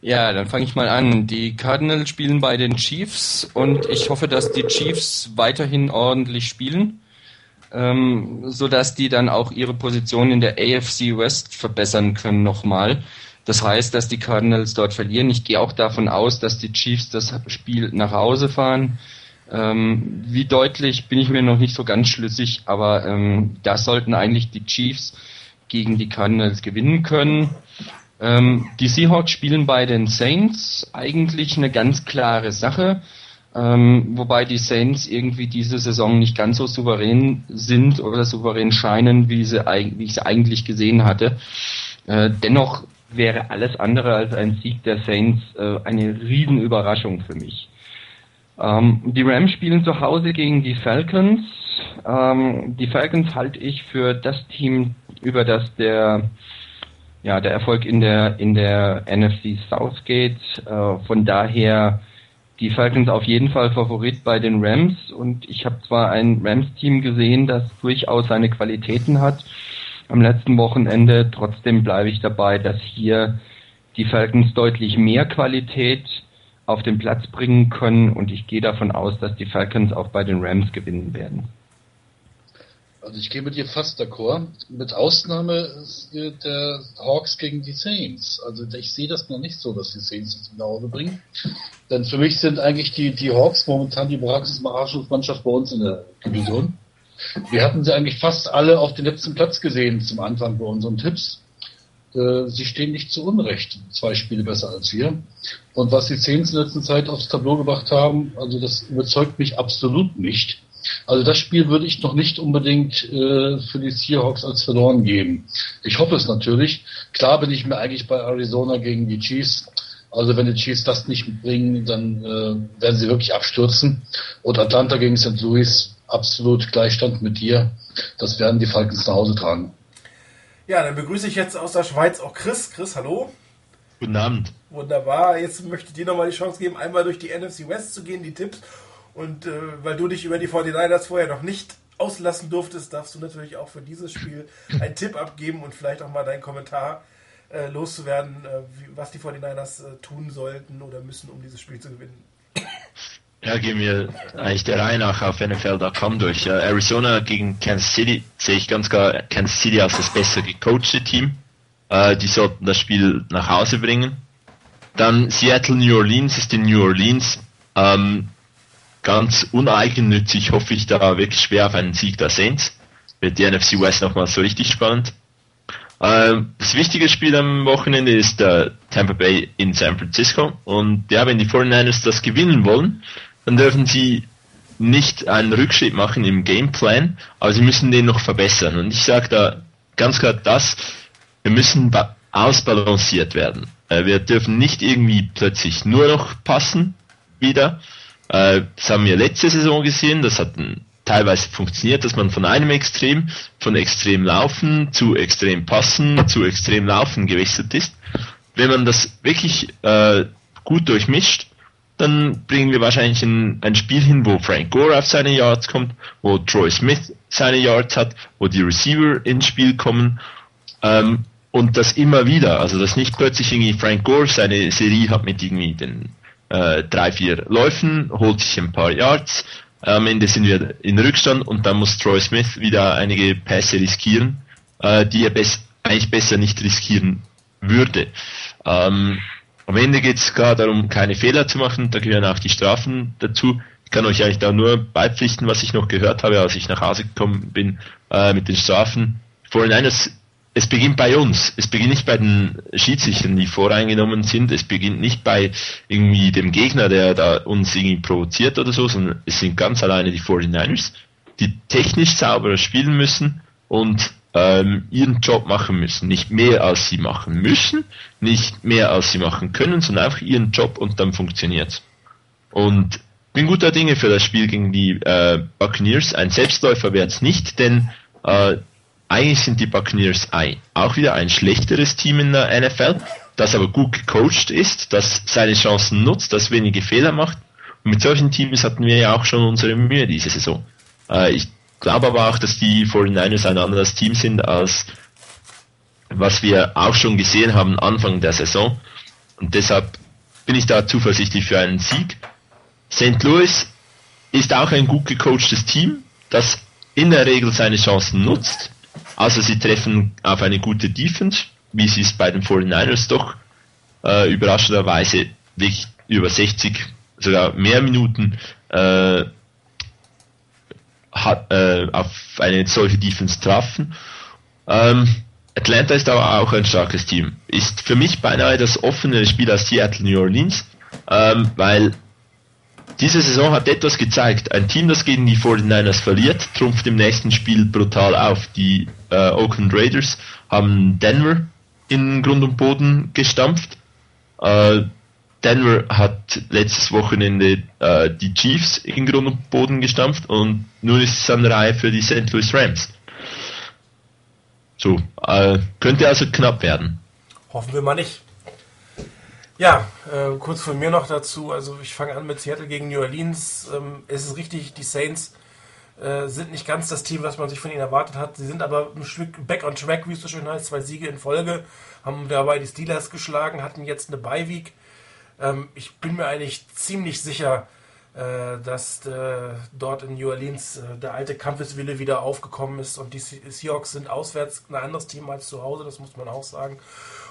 Ja, dann fange ich mal an. Die Cardinals spielen bei den Chiefs und ich hoffe, dass die Chiefs weiterhin ordentlich spielen, ähm, sodass die dann auch ihre Position in der AFC West verbessern können nochmal. Das heißt, dass die Cardinals dort verlieren. Ich gehe auch davon aus, dass die Chiefs das Spiel nach Hause fahren. Ähm, wie deutlich bin ich mir noch nicht so ganz schlüssig, aber ähm, da sollten eigentlich die Chiefs gegen die Cardinals gewinnen können. Ähm, die Seahawks spielen bei den Saints eigentlich eine ganz klare Sache, ähm, wobei die Saints irgendwie diese Saison nicht ganz so souverän sind oder souverän scheinen, wie, sie, wie ich sie eigentlich gesehen hatte. Äh, dennoch wäre alles andere als ein Sieg der Saints äh, eine Riesenüberraschung für mich. Ähm, die Rams spielen zu Hause gegen die Falcons. Ähm, die Falcons halte ich für das Team, über das der ja, der Erfolg in der, in der NFC South geht. Äh, von daher die Falcons auf jeden Fall Favorit bei den Rams und ich habe zwar ein Rams-Team gesehen, das durchaus seine Qualitäten hat am letzten Wochenende, trotzdem bleibe ich dabei, dass hier die Falcons deutlich mehr Qualität auf den Platz bringen können und ich gehe davon aus, dass die Falcons auch bei den Rams gewinnen werden. Also ich gehe mit dir fast d'accord, mit Ausnahme der Hawks gegen die Saints. Also ich sehe das noch nicht so, dass die Saints es nach Hause bringen. Denn für mich sind eigentlich die, die Hawks momentan die Überraschungsmannschaft bei uns in der Division. Wir hatten sie eigentlich fast alle auf den letzten Platz gesehen zum Anfang bei unseren Tipps. Äh, sie stehen nicht zu Unrecht zwei Spiele besser als wir. Und was die Saints in der letzten Zeit aufs Tableau gebracht haben, also das überzeugt mich absolut nicht. Also das Spiel würde ich noch nicht unbedingt äh, für die Seahawks als verloren geben. Ich hoffe es natürlich. Klar bin ich mir eigentlich bei Arizona gegen die Chiefs. Also wenn die Chiefs das nicht bringen, dann äh, werden sie wirklich abstürzen. Und Atlanta gegen St. Louis, absolut Gleichstand mit dir. Das werden die Falcons nach Hause tragen. Ja, dann begrüße ich jetzt aus der Schweiz auch Chris. Chris, hallo. Guten Abend. Wunderbar. Jetzt möchte ich dir nochmal die Chance geben, einmal durch die NFC West zu gehen, die Tipps und äh, weil du dich über die 49ers vorher noch nicht auslassen durftest, darfst du natürlich auch für dieses Spiel einen Tipp abgeben und vielleicht auch mal deinen Kommentar äh, loszuwerden, äh, wie, was die 49ers äh, tun sollten oder müssen, um dieses Spiel zu gewinnen. Ja, gehen wir eigentlich der Reihe nach auf NFL.com durch. Arizona gegen Kansas City sehe ich ganz klar Kansas City als das besser gecoachte Team. Äh, die sollten das Spiel nach Hause bringen. Dann Seattle, New Orleans ist in New Orleans. Ähm, ganz uneigennützig hoffe ich da wirklich schwer auf einen Sieg der Saints. Wird die NFC West nochmal so richtig spannend. Ähm, das wichtige Spiel am Wochenende ist der Tampa Bay in San Francisco. Und ja, wenn die 49ers das gewinnen wollen, dann dürfen sie nicht einen Rückschritt machen im Gameplan, aber sie müssen den noch verbessern. Und ich sage da ganz klar das, wir müssen ausbalanciert werden. Äh, wir dürfen nicht irgendwie plötzlich nur noch passen wieder. Äh, das haben wir letzte Saison gesehen, das hat teilweise funktioniert, dass man von einem Extrem, von extrem laufen zu extrem passen zu extrem laufen gewechselt ist. Wenn man das wirklich äh, gut durchmischt, dann bringen wir wahrscheinlich ein, ein Spiel hin, wo Frank Gore auf seine Yards kommt, wo Troy Smith seine Yards hat, wo die Receiver ins Spiel kommen ähm, und das immer wieder. Also dass nicht plötzlich irgendwie Frank Gore seine Serie hat mit irgendwie den äh, drei, vier Läufen, holt sich ein paar Yards, am Ende sind wir in Rückstand und dann muss Troy Smith wieder einige Pässe riskieren, äh, die er bes eigentlich besser nicht riskieren würde. Ähm, am Ende geht es gar darum, keine Fehler zu machen, da gehören auch die Strafen dazu. Ich kann euch eigentlich da nur beipflichten, was ich noch gehört habe, als ich nach Hause gekommen bin äh, mit den Strafen. Vorhin eines es beginnt bei uns. Es beginnt nicht bei den Schiedsrichtern, die voreingenommen sind. Es beginnt nicht bei irgendwie dem Gegner, der da uns irgendwie provoziert oder so, sondern es sind ganz alleine die 49ers, die technisch sauberer spielen müssen und ähm, ihren Job machen müssen. Nicht mehr als sie machen müssen, nicht mehr als sie machen können, sondern einfach ihren Job und dann funktioniert's. Und bin guter Dinge für das Spiel gegen die äh, Buccaneers. Ein Selbstläufer wird's nicht, denn äh, eigentlich sind die Buccaneers ein, auch wieder ein schlechteres Team in der NFL, das aber gut gecoacht ist, das seine Chancen nutzt, das wenige Fehler macht. Und mit solchen Teams hatten wir ja auch schon unsere Mühe diese Saison. Äh, ich glaube aber auch, dass die 49ers ein anderes Team sind als was wir auch schon gesehen haben Anfang der Saison. Und deshalb bin ich da zuversichtlich für einen Sieg. St. Louis ist auch ein gut gecoachtes Team, das in der Regel seine Chancen nutzt. Also sie treffen auf eine gute Defense, wie sie es bei den 49ers doch äh, überraschenderweise wirklich über 60, sogar mehr Minuten äh, hat, äh, auf eine solche Defense trafen. Ähm, Atlanta ist aber auch ein starkes Team. Ist für mich beinahe das offenere Spiel als Seattle New Orleans, ähm, weil diese Saison hat etwas gezeigt. Ein Team, das gegen die 49ers verliert, trumpft im nächsten Spiel brutal auf. Die äh, Oakland Raiders haben Denver in Grund und Boden gestampft. Äh, Denver hat letztes Wochenende äh, die Chiefs in Grund und Boden gestampft und nun ist es an der Reihe für die St. Louis Rams. So, äh, könnte also knapp werden. Hoffen wir mal nicht. Ja, äh, kurz von mir noch dazu. Also ich fange an mit Seattle gegen New Orleans. Ähm, es ist richtig, die Saints äh, sind nicht ganz das Team, was man sich von ihnen erwartet hat. Sie sind aber ein Stück back on track, wie es so schön heißt. Zwei Siege in Folge, haben dabei die Steelers geschlagen, hatten jetzt eine Bye-Week. Ähm, ich bin mir eigentlich ziemlich sicher, äh, dass äh, dort in New Orleans äh, der alte Kampfeswille wieder aufgekommen ist und die Seahawks sind auswärts ein anderes Team als zu Hause, das muss man auch sagen.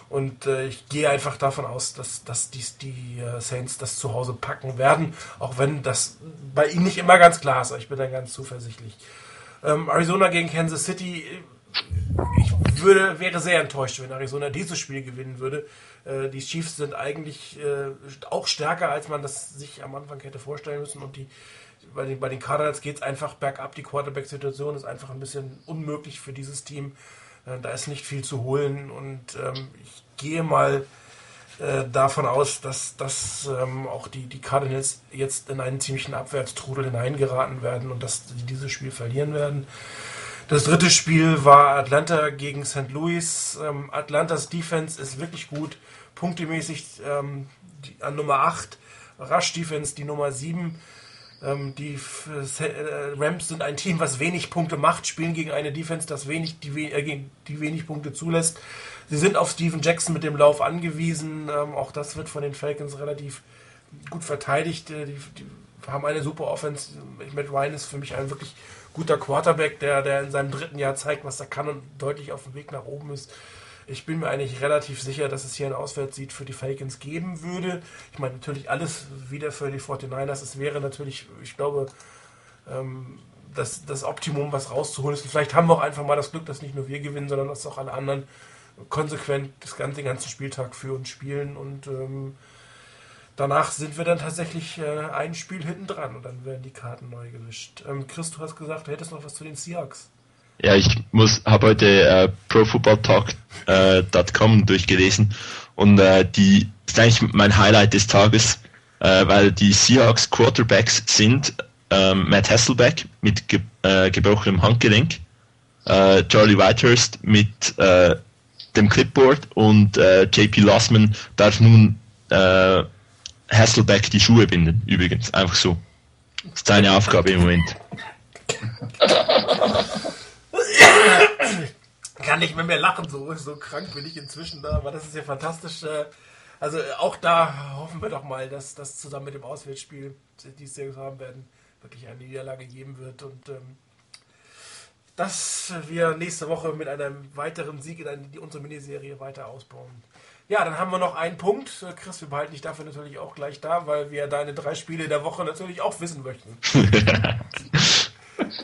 Und äh, ich gehe einfach davon aus, dass, dass die, die äh, Saints das zu Hause packen werden, auch wenn das bei ihnen nicht immer ganz klar ist. Ich bin dann ganz zuversichtlich. Ähm, Arizona gegen Kansas City. Ich würde, wäre sehr enttäuscht, wenn Arizona dieses Spiel gewinnen würde. Äh, die Chiefs sind eigentlich äh, auch stärker, als man das sich am Anfang hätte vorstellen müssen. Und die, bei den, bei den Cardinals geht es einfach bergab. Die Quarterback-Situation ist einfach ein bisschen unmöglich für dieses Team. Äh, da ist nicht viel zu holen und ähm, ich gehe mal äh, davon aus, dass, dass ähm, auch die, die Cardinals jetzt in einen ziemlichen Abwärtstrudel hineingeraten werden und dass sie dieses Spiel verlieren werden. Das dritte Spiel war Atlanta gegen St. Louis. Ähm, Atlantas Defense ist wirklich gut, punktemäßig ähm, die, an Nummer 8. Rush Defense die Nummer 7. Ähm, die äh, Rams sind ein Team, was wenig Punkte macht, spielen gegen eine Defense, das wenig, die, äh, die wenig Punkte zulässt. Sie sind auf Steven Jackson mit dem Lauf angewiesen. Ähm, auch das wird von den Falcons relativ gut verteidigt. Äh, die, die, haben eine super Offense. Matt Ryan ist für mich ein wirklich guter Quarterback, der, der in seinem dritten Jahr zeigt, was er kann und deutlich auf dem Weg nach oben ist. Ich bin mir eigentlich relativ sicher, dass es hier ein Auswärtssieg für die Falcons geben würde. Ich meine, natürlich alles wieder für die 49ers. Es wäre natürlich, ich glaube, ähm, das, das Optimum, was rauszuholen ist. Und vielleicht haben wir auch einfach mal das Glück, dass nicht nur wir gewinnen, sondern dass auch alle anderen konsequent das ganze, den ganzen Spieltag für uns spielen und ähm, danach sind wir dann tatsächlich äh, ein Spiel hinten dran und dann werden die Karten neu gemischt. Ähm, Chris, du hast gesagt, du hättest noch was zu den Seahawks. Ja, ich muss habe heute äh, profootballtalk.com äh, durchgelesen und äh, die ist eigentlich mein Highlight des Tages, äh, weil die Seahawks Quarterbacks sind ähm, Matt Hasselbeck mit ge äh, gebrochenem Handgelenk, äh, Charlie Whitehurst mit äh, dem Clipboard und äh, JP Lossman darf nun äh, Hasselbeck die Schuhe binden, übrigens, einfach so. Das ist seine Aufgabe im Moment. Kann nicht mehr, mehr lachen, so, so krank bin ich inzwischen da, aber das ist ja fantastisch. Äh, also auch da hoffen wir doch mal, dass das zusammen mit dem Auswärtsspiel, die es sehr haben werden, wirklich eine Niederlage geben wird und ähm, dass wir nächste Woche mit einem weiteren Sieg in eine, unsere Miniserie weiter ausbauen. Ja, dann haben wir noch einen Punkt. Chris, wir behalten dich dafür natürlich auch gleich da, weil wir deine drei Spiele der Woche natürlich auch wissen möchten.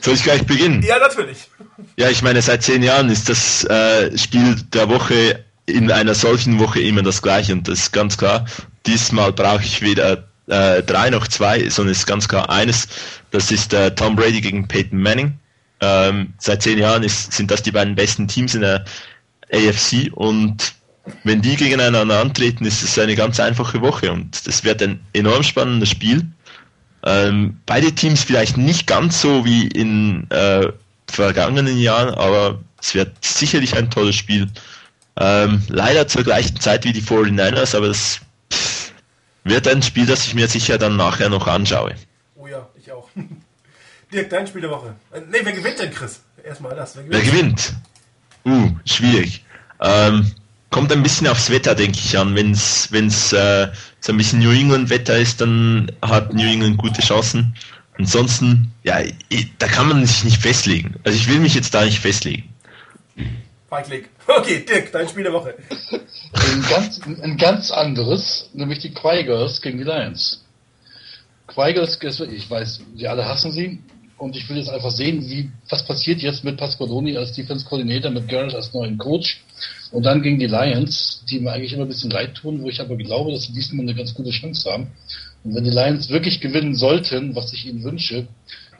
Soll ich gleich beginnen? Ja, natürlich. Ja, ich meine, seit zehn Jahren ist das äh, Spiel der Woche in einer solchen Woche immer das gleiche und das ist ganz klar. Diesmal brauche ich weder äh, drei noch zwei, sondern es ist ganz klar eines. Das ist äh, Tom Brady gegen Peyton Manning. Ähm, seit zehn Jahren ist, sind das die beiden besten Teams in der AFC und wenn die gegeneinander antreten, ist es eine ganz einfache Woche und das wird ein enorm spannendes Spiel. Ähm, beide Teams vielleicht nicht ganz so wie in äh, vergangenen Jahren, aber es wird sicherlich ein tolles Spiel. Ähm, leider zur gleichen Zeit wie die 49ers, aber es wird ein Spiel, das ich mir sicher dann nachher noch anschaue. Oh ja, ich auch. Dirk, dein Spiel der Woche. Äh, ne, wer gewinnt denn, Chris? Erstmal das. Wer gewinnt? Wer gewinnt? Uh, schwierig. Ähm, kommt ein bisschen aufs Wetter, denke ich, an. Wenn es äh, so ein bisschen New England-Wetter ist, dann hat New England gute Chancen. Ansonsten, ja, da kann man sich nicht festlegen. Also ich will mich jetzt da nicht festlegen. Feigling. Okay, Dirk, dein Spiel der Woche. Ein ganz, ein ganz anderes, nämlich die Quigers gegen die Lions. Quigers, ich weiß, sie alle hassen sie. Und ich will jetzt einfach sehen, wie, was passiert jetzt mit Pasqualoni als Defense Coordinator, mit Garrett als neuen Coach. Und dann gegen die Lions, die mir eigentlich immer ein bisschen leid tun, wo ich aber glaube, dass sie diesmal eine ganz gute Chance haben. Und wenn die Lions wirklich gewinnen sollten, was ich ihnen wünsche,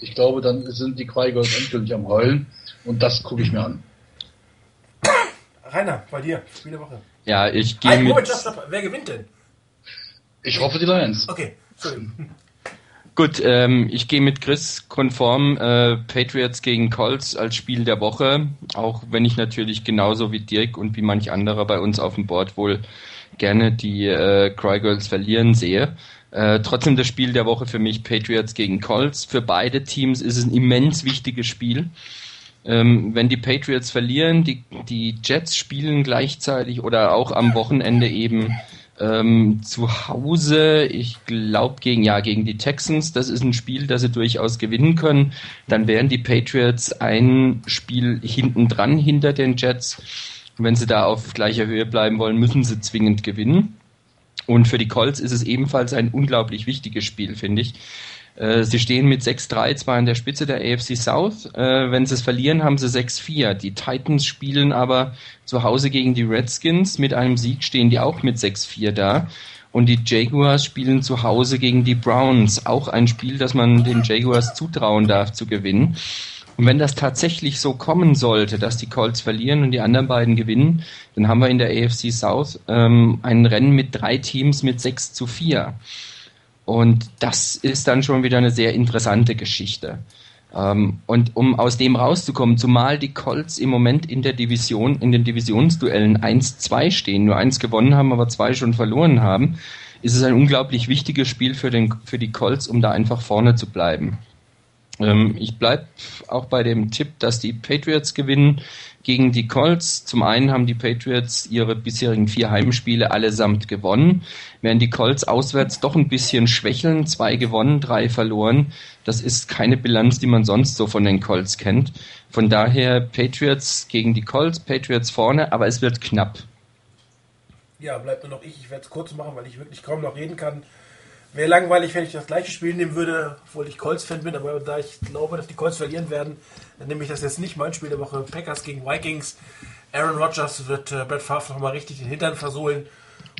ich glaube, dann sind die Quigers endgültig am Heulen. Und das gucke ich mir an. Rainer, bei dir, Spiel der Woche. Ja, ich gehe mit... Moment, wer gewinnt denn? Ich hoffe die Lions. Okay, Entschuldigung. Gut, ähm, ich gehe mit Chris konform äh, Patriots gegen Colts als Spiel der Woche, auch wenn ich natürlich genauso wie Dirk und wie manch anderer bei uns auf dem Board wohl gerne die äh, Cry Girls verlieren sehe. Äh, trotzdem das Spiel der Woche für mich Patriots gegen Colts. Für beide Teams ist es ein immens wichtiges Spiel. Ähm, wenn die Patriots verlieren, die, die Jets spielen gleichzeitig oder auch am Wochenende eben ähm, zu Hause, ich glaube gegen ja gegen die Texans, das ist ein Spiel, das sie durchaus gewinnen können. Dann wären die Patriots ein Spiel hinten dran hinter den Jets. Wenn sie da auf gleicher Höhe bleiben wollen, müssen sie zwingend gewinnen. Und für die Colts ist es ebenfalls ein unglaublich wichtiges Spiel, finde ich. Äh, sie stehen mit 6-3 zwar an der Spitze der AFC South. Äh, wenn sie es verlieren, haben sie 6-4. Die Titans spielen aber zu Hause gegen die Redskins. Mit einem Sieg stehen die auch mit 6-4 da. Und die Jaguars spielen zu Hause gegen die Browns. Auch ein Spiel, das man den Jaguars zutrauen darf zu gewinnen. Und wenn das tatsächlich so kommen sollte, dass die Colts verlieren und die anderen beiden gewinnen, dann haben wir in der AFC South ähm, ein Rennen mit drei Teams mit 6 zu 4. Und das ist dann schon wieder eine sehr interessante Geschichte. Ähm, und um aus dem rauszukommen, zumal die Colts im Moment in der Division, in den Divisionsduellen 1-2 stehen, nur eins gewonnen haben, aber zwei schon verloren haben, ist es ein unglaublich wichtiges Spiel für, den, für die Colts, um da einfach vorne zu bleiben. Ähm, ich bleibe auch bei dem Tipp, dass die Patriots gewinnen gegen die Colts. Zum einen haben die Patriots ihre bisherigen vier Heimspiele allesamt gewonnen, während die Colts auswärts doch ein bisschen schwächeln. Zwei gewonnen, drei verloren. Das ist keine Bilanz, die man sonst so von den Colts kennt. Von daher Patriots gegen die Colts, Patriots vorne, aber es wird knapp. Ja, bleibt nur noch ich. Ich werde es kurz machen, weil ich wirklich kaum noch reden kann. Wäre langweilig, wenn ich das gleiche Spiel nehmen würde, obwohl ich Colts-Fan bin, aber da ich glaube, dass die Colts verlieren werden, dann nehme ich das jetzt nicht mein Spiel der Woche. Packers gegen Vikings. Aaron Rodgers wird äh, Brett Favre nochmal richtig den Hintern versohlen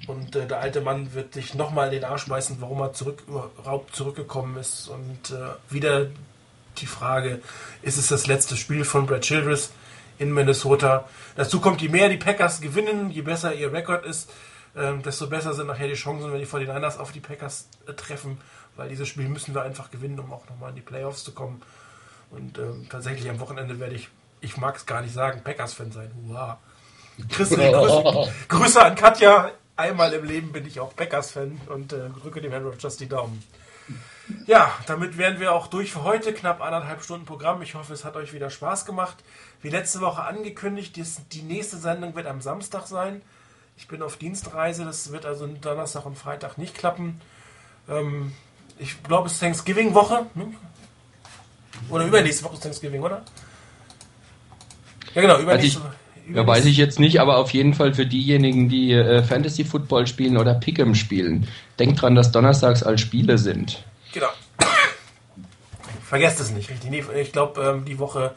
und äh, der alte Mann wird dich nochmal in den Arsch beißen, warum er zurück, überhaupt zurückgekommen ist. Und äh, wieder die Frage, ist es das letzte Spiel von Brad Childress in Minnesota? Dazu kommt, je mehr die Packers gewinnen, je besser ihr Rekord ist, ähm, desto besser sind nachher die Chancen, wenn die 49ers auf die Packers äh, treffen, weil dieses Spiel müssen wir einfach gewinnen, um auch nochmal in die Playoffs zu kommen. Und ähm, tatsächlich am Wochenende werde ich, ich mag es gar nicht sagen, Packers-Fan sein. Hurra. Grüße, Grüße, Grüße an Katja. Einmal im Leben bin ich auch Packers-Fan und äh, drücke dem Herrn Rogers die Daumen. Ja, damit wären wir auch durch für heute. Knapp anderthalb Stunden Programm. Ich hoffe, es hat euch wieder Spaß gemacht. Wie letzte Woche angekündigt, die nächste Sendung wird am Samstag sein. Ich bin auf Dienstreise. Das wird also Donnerstag und Freitag nicht klappen. Ähm, ich glaube, es ist Thanksgiving-Woche. Hm? Oder übernächste Woche ist Thanksgiving, oder? Ja, genau, übernächste Woche. Ja, weiß ich jetzt nicht, aber auf jeden Fall für diejenigen, die äh, Fantasy Football spielen oder Pick'em spielen. Denkt dran, dass Donnerstags als Spiele sind. Genau. Vergesst es nicht, richtig. Ich glaube, ähm, die Woche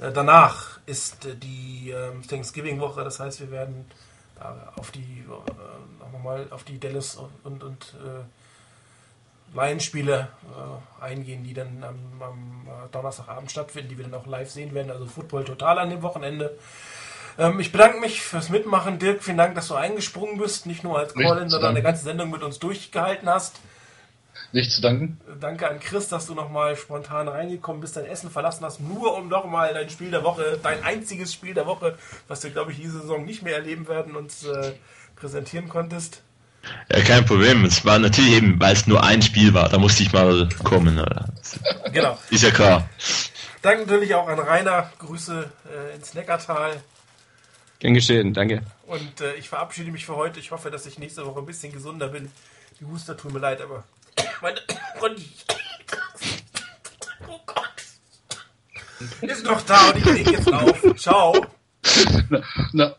äh, danach ist äh, die ähm, Thanksgiving-Woche. Das heißt, wir werden auf die äh, nochmal auf die Dallas und, und, und äh, Lions-Spiele äh, eingehen, die dann am, am äh, Donnerstagabend stattfinden, die wir dann auch live sehen werden. Also Football total an dem Wochenende. Ähm, ich bedanke mich fürs Mitmachen. Dirk, vielen Dank, dass du eingesprungen bist. Nicht nur als Call-In, sondern eine ganze Sendung mit uns durchgehalten hast. Nicht zu danken. Danke an Chris, dass du nochmal spontan reingekommen bist, dein Essen verlassen hast, nur um nochmal dein Spiel der Woche, dein einziges Spiel der Woche, was wir, glaube ich, diese Saison nicht mehr erleben werden, uns äh, präsentieren konntest. Ja, kein Problem. Es war natürlich eben, weil es nur ein Spiel war, da musste ich mal kommen. Oder? Genau. Ist ja klar. Danke natürlich auch an Rainer. Grüße äh, ins Neckartal. Gern geschehen, danke. Und äh, ich verabschiede mich für heute. Ich hoffe, dass ich nächste Woche ein bisschen gesunder bin. Die Huster tun mir leid, aber meine Oh Gott. Ist noch da und ich leg jetzt auf. Ciao. Na, na.